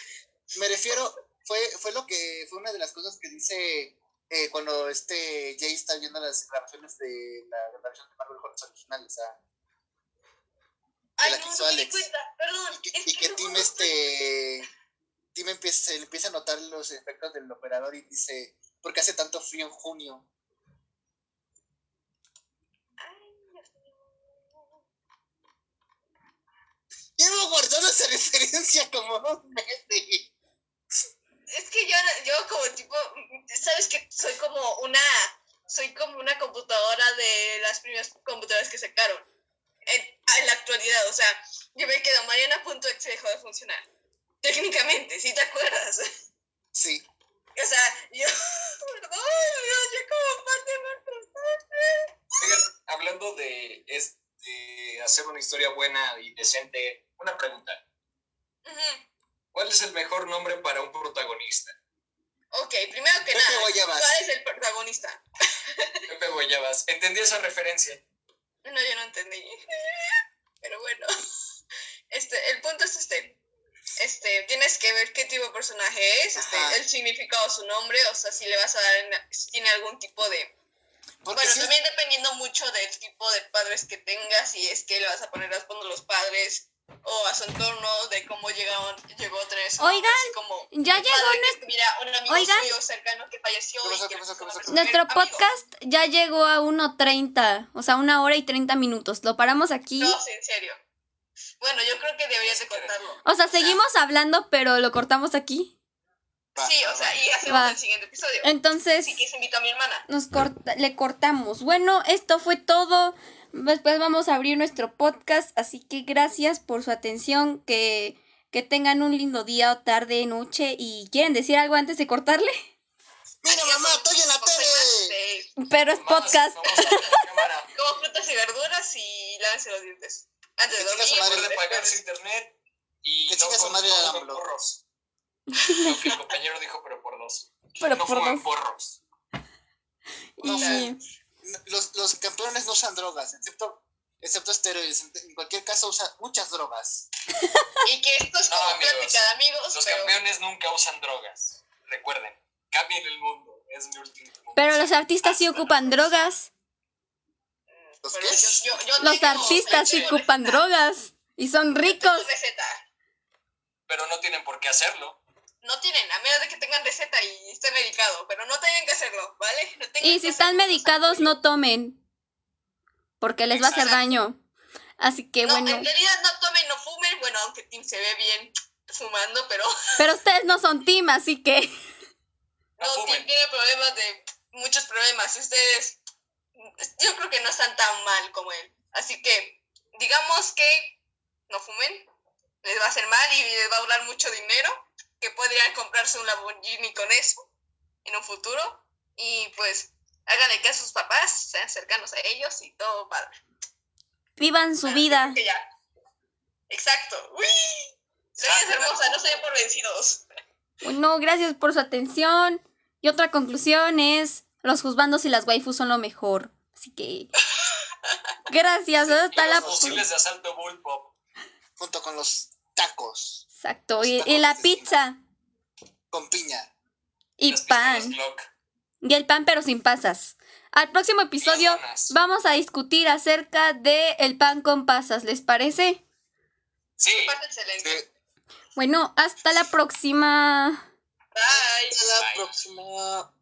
Me refiero, fue, fue lo que, fue una de las cosas que dice eh, cuando este Jay está viendo las grabaciones de la grabación de Marvel Horrors original, o sea,
ay,
la
no, no me di cuenta. Perdón.
y que,
es
y que
no
Tim este Tim empieza, empieza a notar los efectos del operador y dice, ¿por qué hace tanto frío en junio? Llevo guardando esa *laughs* referencia como dos meses.
Es que yo, yo como tipo, sabes que soy como una, soy como una computadora de las primeras computadoras que sacaron en, en la actualidad. O sea, yo me quedo, Mariana.exe dejó de funcionar. Técnicamente, si te acuerdas.
Sí.
O sea, yo, *laughs* perdón, Dios, yo como fan de Microsoft.
hablando de, es- de hacer una historia buena y decente, una pregunta.
Ujú.
¿Cuál es el mejor nombre para un protagonista?
Ok, primero que
Pepe
nada,
Guayabas.
¿cuál es el protagonista? *laughs*
Pepe Guayabas. ¿Entendí esa referencia?
No, yo no entendí. *laughs* Pero bueno. *laughs* Este, el punto es este. Este, tienes que ver qué tipo de personaje es, este,
Ajá.
el significado de su nombre, o sea, si le vas a dar, si tiene algún tipo de...
Porque
Bueno,
si es-
también dependiendo mucho del tipo de padres que tengas, si es que le vas a poner a fondo los padres o a su entorno, de cómo llegaron, llegó a tener su
Oigan,
como
ya llegó
padre que tuviera un amigo
Oigan.
suyo cercano que falleció
¿Qué pasó,
y que
qué pasó, qué
empezó a
pasó?
perseguir
Nuestro podcast ya llegó a 1.30, o sea, una hora y 30 minutos. Lo paramos aquí.
No, sí, en serio. Bueno, yo creo que deberías de contarlo.
O sea, seguimos hablando, pero lo cortamos aquí.
Va,
Sí, o sea, y hacemos
Va.
el siguiente episodio.
Entonces,
Así que se invito a mi hermana.
nos corta- le cortamos. Bueno, esto fue todo. Después vamos a abrir nuestro podcast, así que gracias por su atención. Que, que tengan un lindo día o tarde, noche. ¿Y quieren decir algo antes de cortarle?
Mira, mamá, estoy en la tele.
Pero es podcast.
Como frutas y verduras y lávense los dientes. Antes de
Que chinga su
dormir.
madre.
Recuerden pagar su internet y
Que
no
chinga su madre AMLO.
porros. *laughs* Lo que el compañero dijo, pero por dos.
Pero
no
por dos.
porros.
No,
Y-
Los, los campeones no usan drogas, excepto, excepto esteroides. En, cualquier caso usan muchas drogas. *laughs*
Y que esto es
No,
como
amigos.
plática de amigos,
Los
pero
campeones nunca usan drogas. Recuerden, cambien el mundo. Es mi último.
pero los artistas sí
Hasta la
ocupan drogas.
¿Los
pero
qué?
yo, yo, yo
Los
tengo-
artistas sí
tengo
ocupan drogas. Y son ricos.
Pero no tienen por qué hacerlo.
No tienen, a menos de que tengan receta y esté medicado, pero no tienen que hacerlo, ¿vale? No tengan
Y si están
hacerlo,
medicados, no tomen. Porque les va a hacer daño. Así que
No,
bueno.
en realidad no tomen, no fumen. Bueno, aunque Tim se ve bien fumando, pero *laughs*
Pero ustedes no son team, así que. *laughs*
No
no. Tim tiene problemas de muchos problemas. Ustedes, yo creo que no están tan mal como él. Así que, digamos que no fumen, les va a hacer mal y les va a durar mucho dinero, que podrían comprarse un Lamborghini con eso en un futuro. Y pues, háganle caso a sus papás, sean cercanos a ellos y todo padre.
Vivan su vida.
que ya. Exacto. ¡Uy! Es hermosa, no se den por vencidos.
Bueno, gracias por su atención. Y otra conclusión es: los juzbandos y las waifus son lo mejor. Así que. Gracias, hasta
y
la.
los fusiles de asalto Bullpop.
Junto con los tacos
Exacto. Y, y la pizza.
con piña.
Y
las
pan. Y el pan, pero sin pasas. Al próximo episodio vamos a discutir acerca de el pan con pasas, ¿les parece?
Sí.
Me parece excelente.
Sí.
Bueno, hasta la próxima.
Bye.
Hasta la
Bye.
próxima.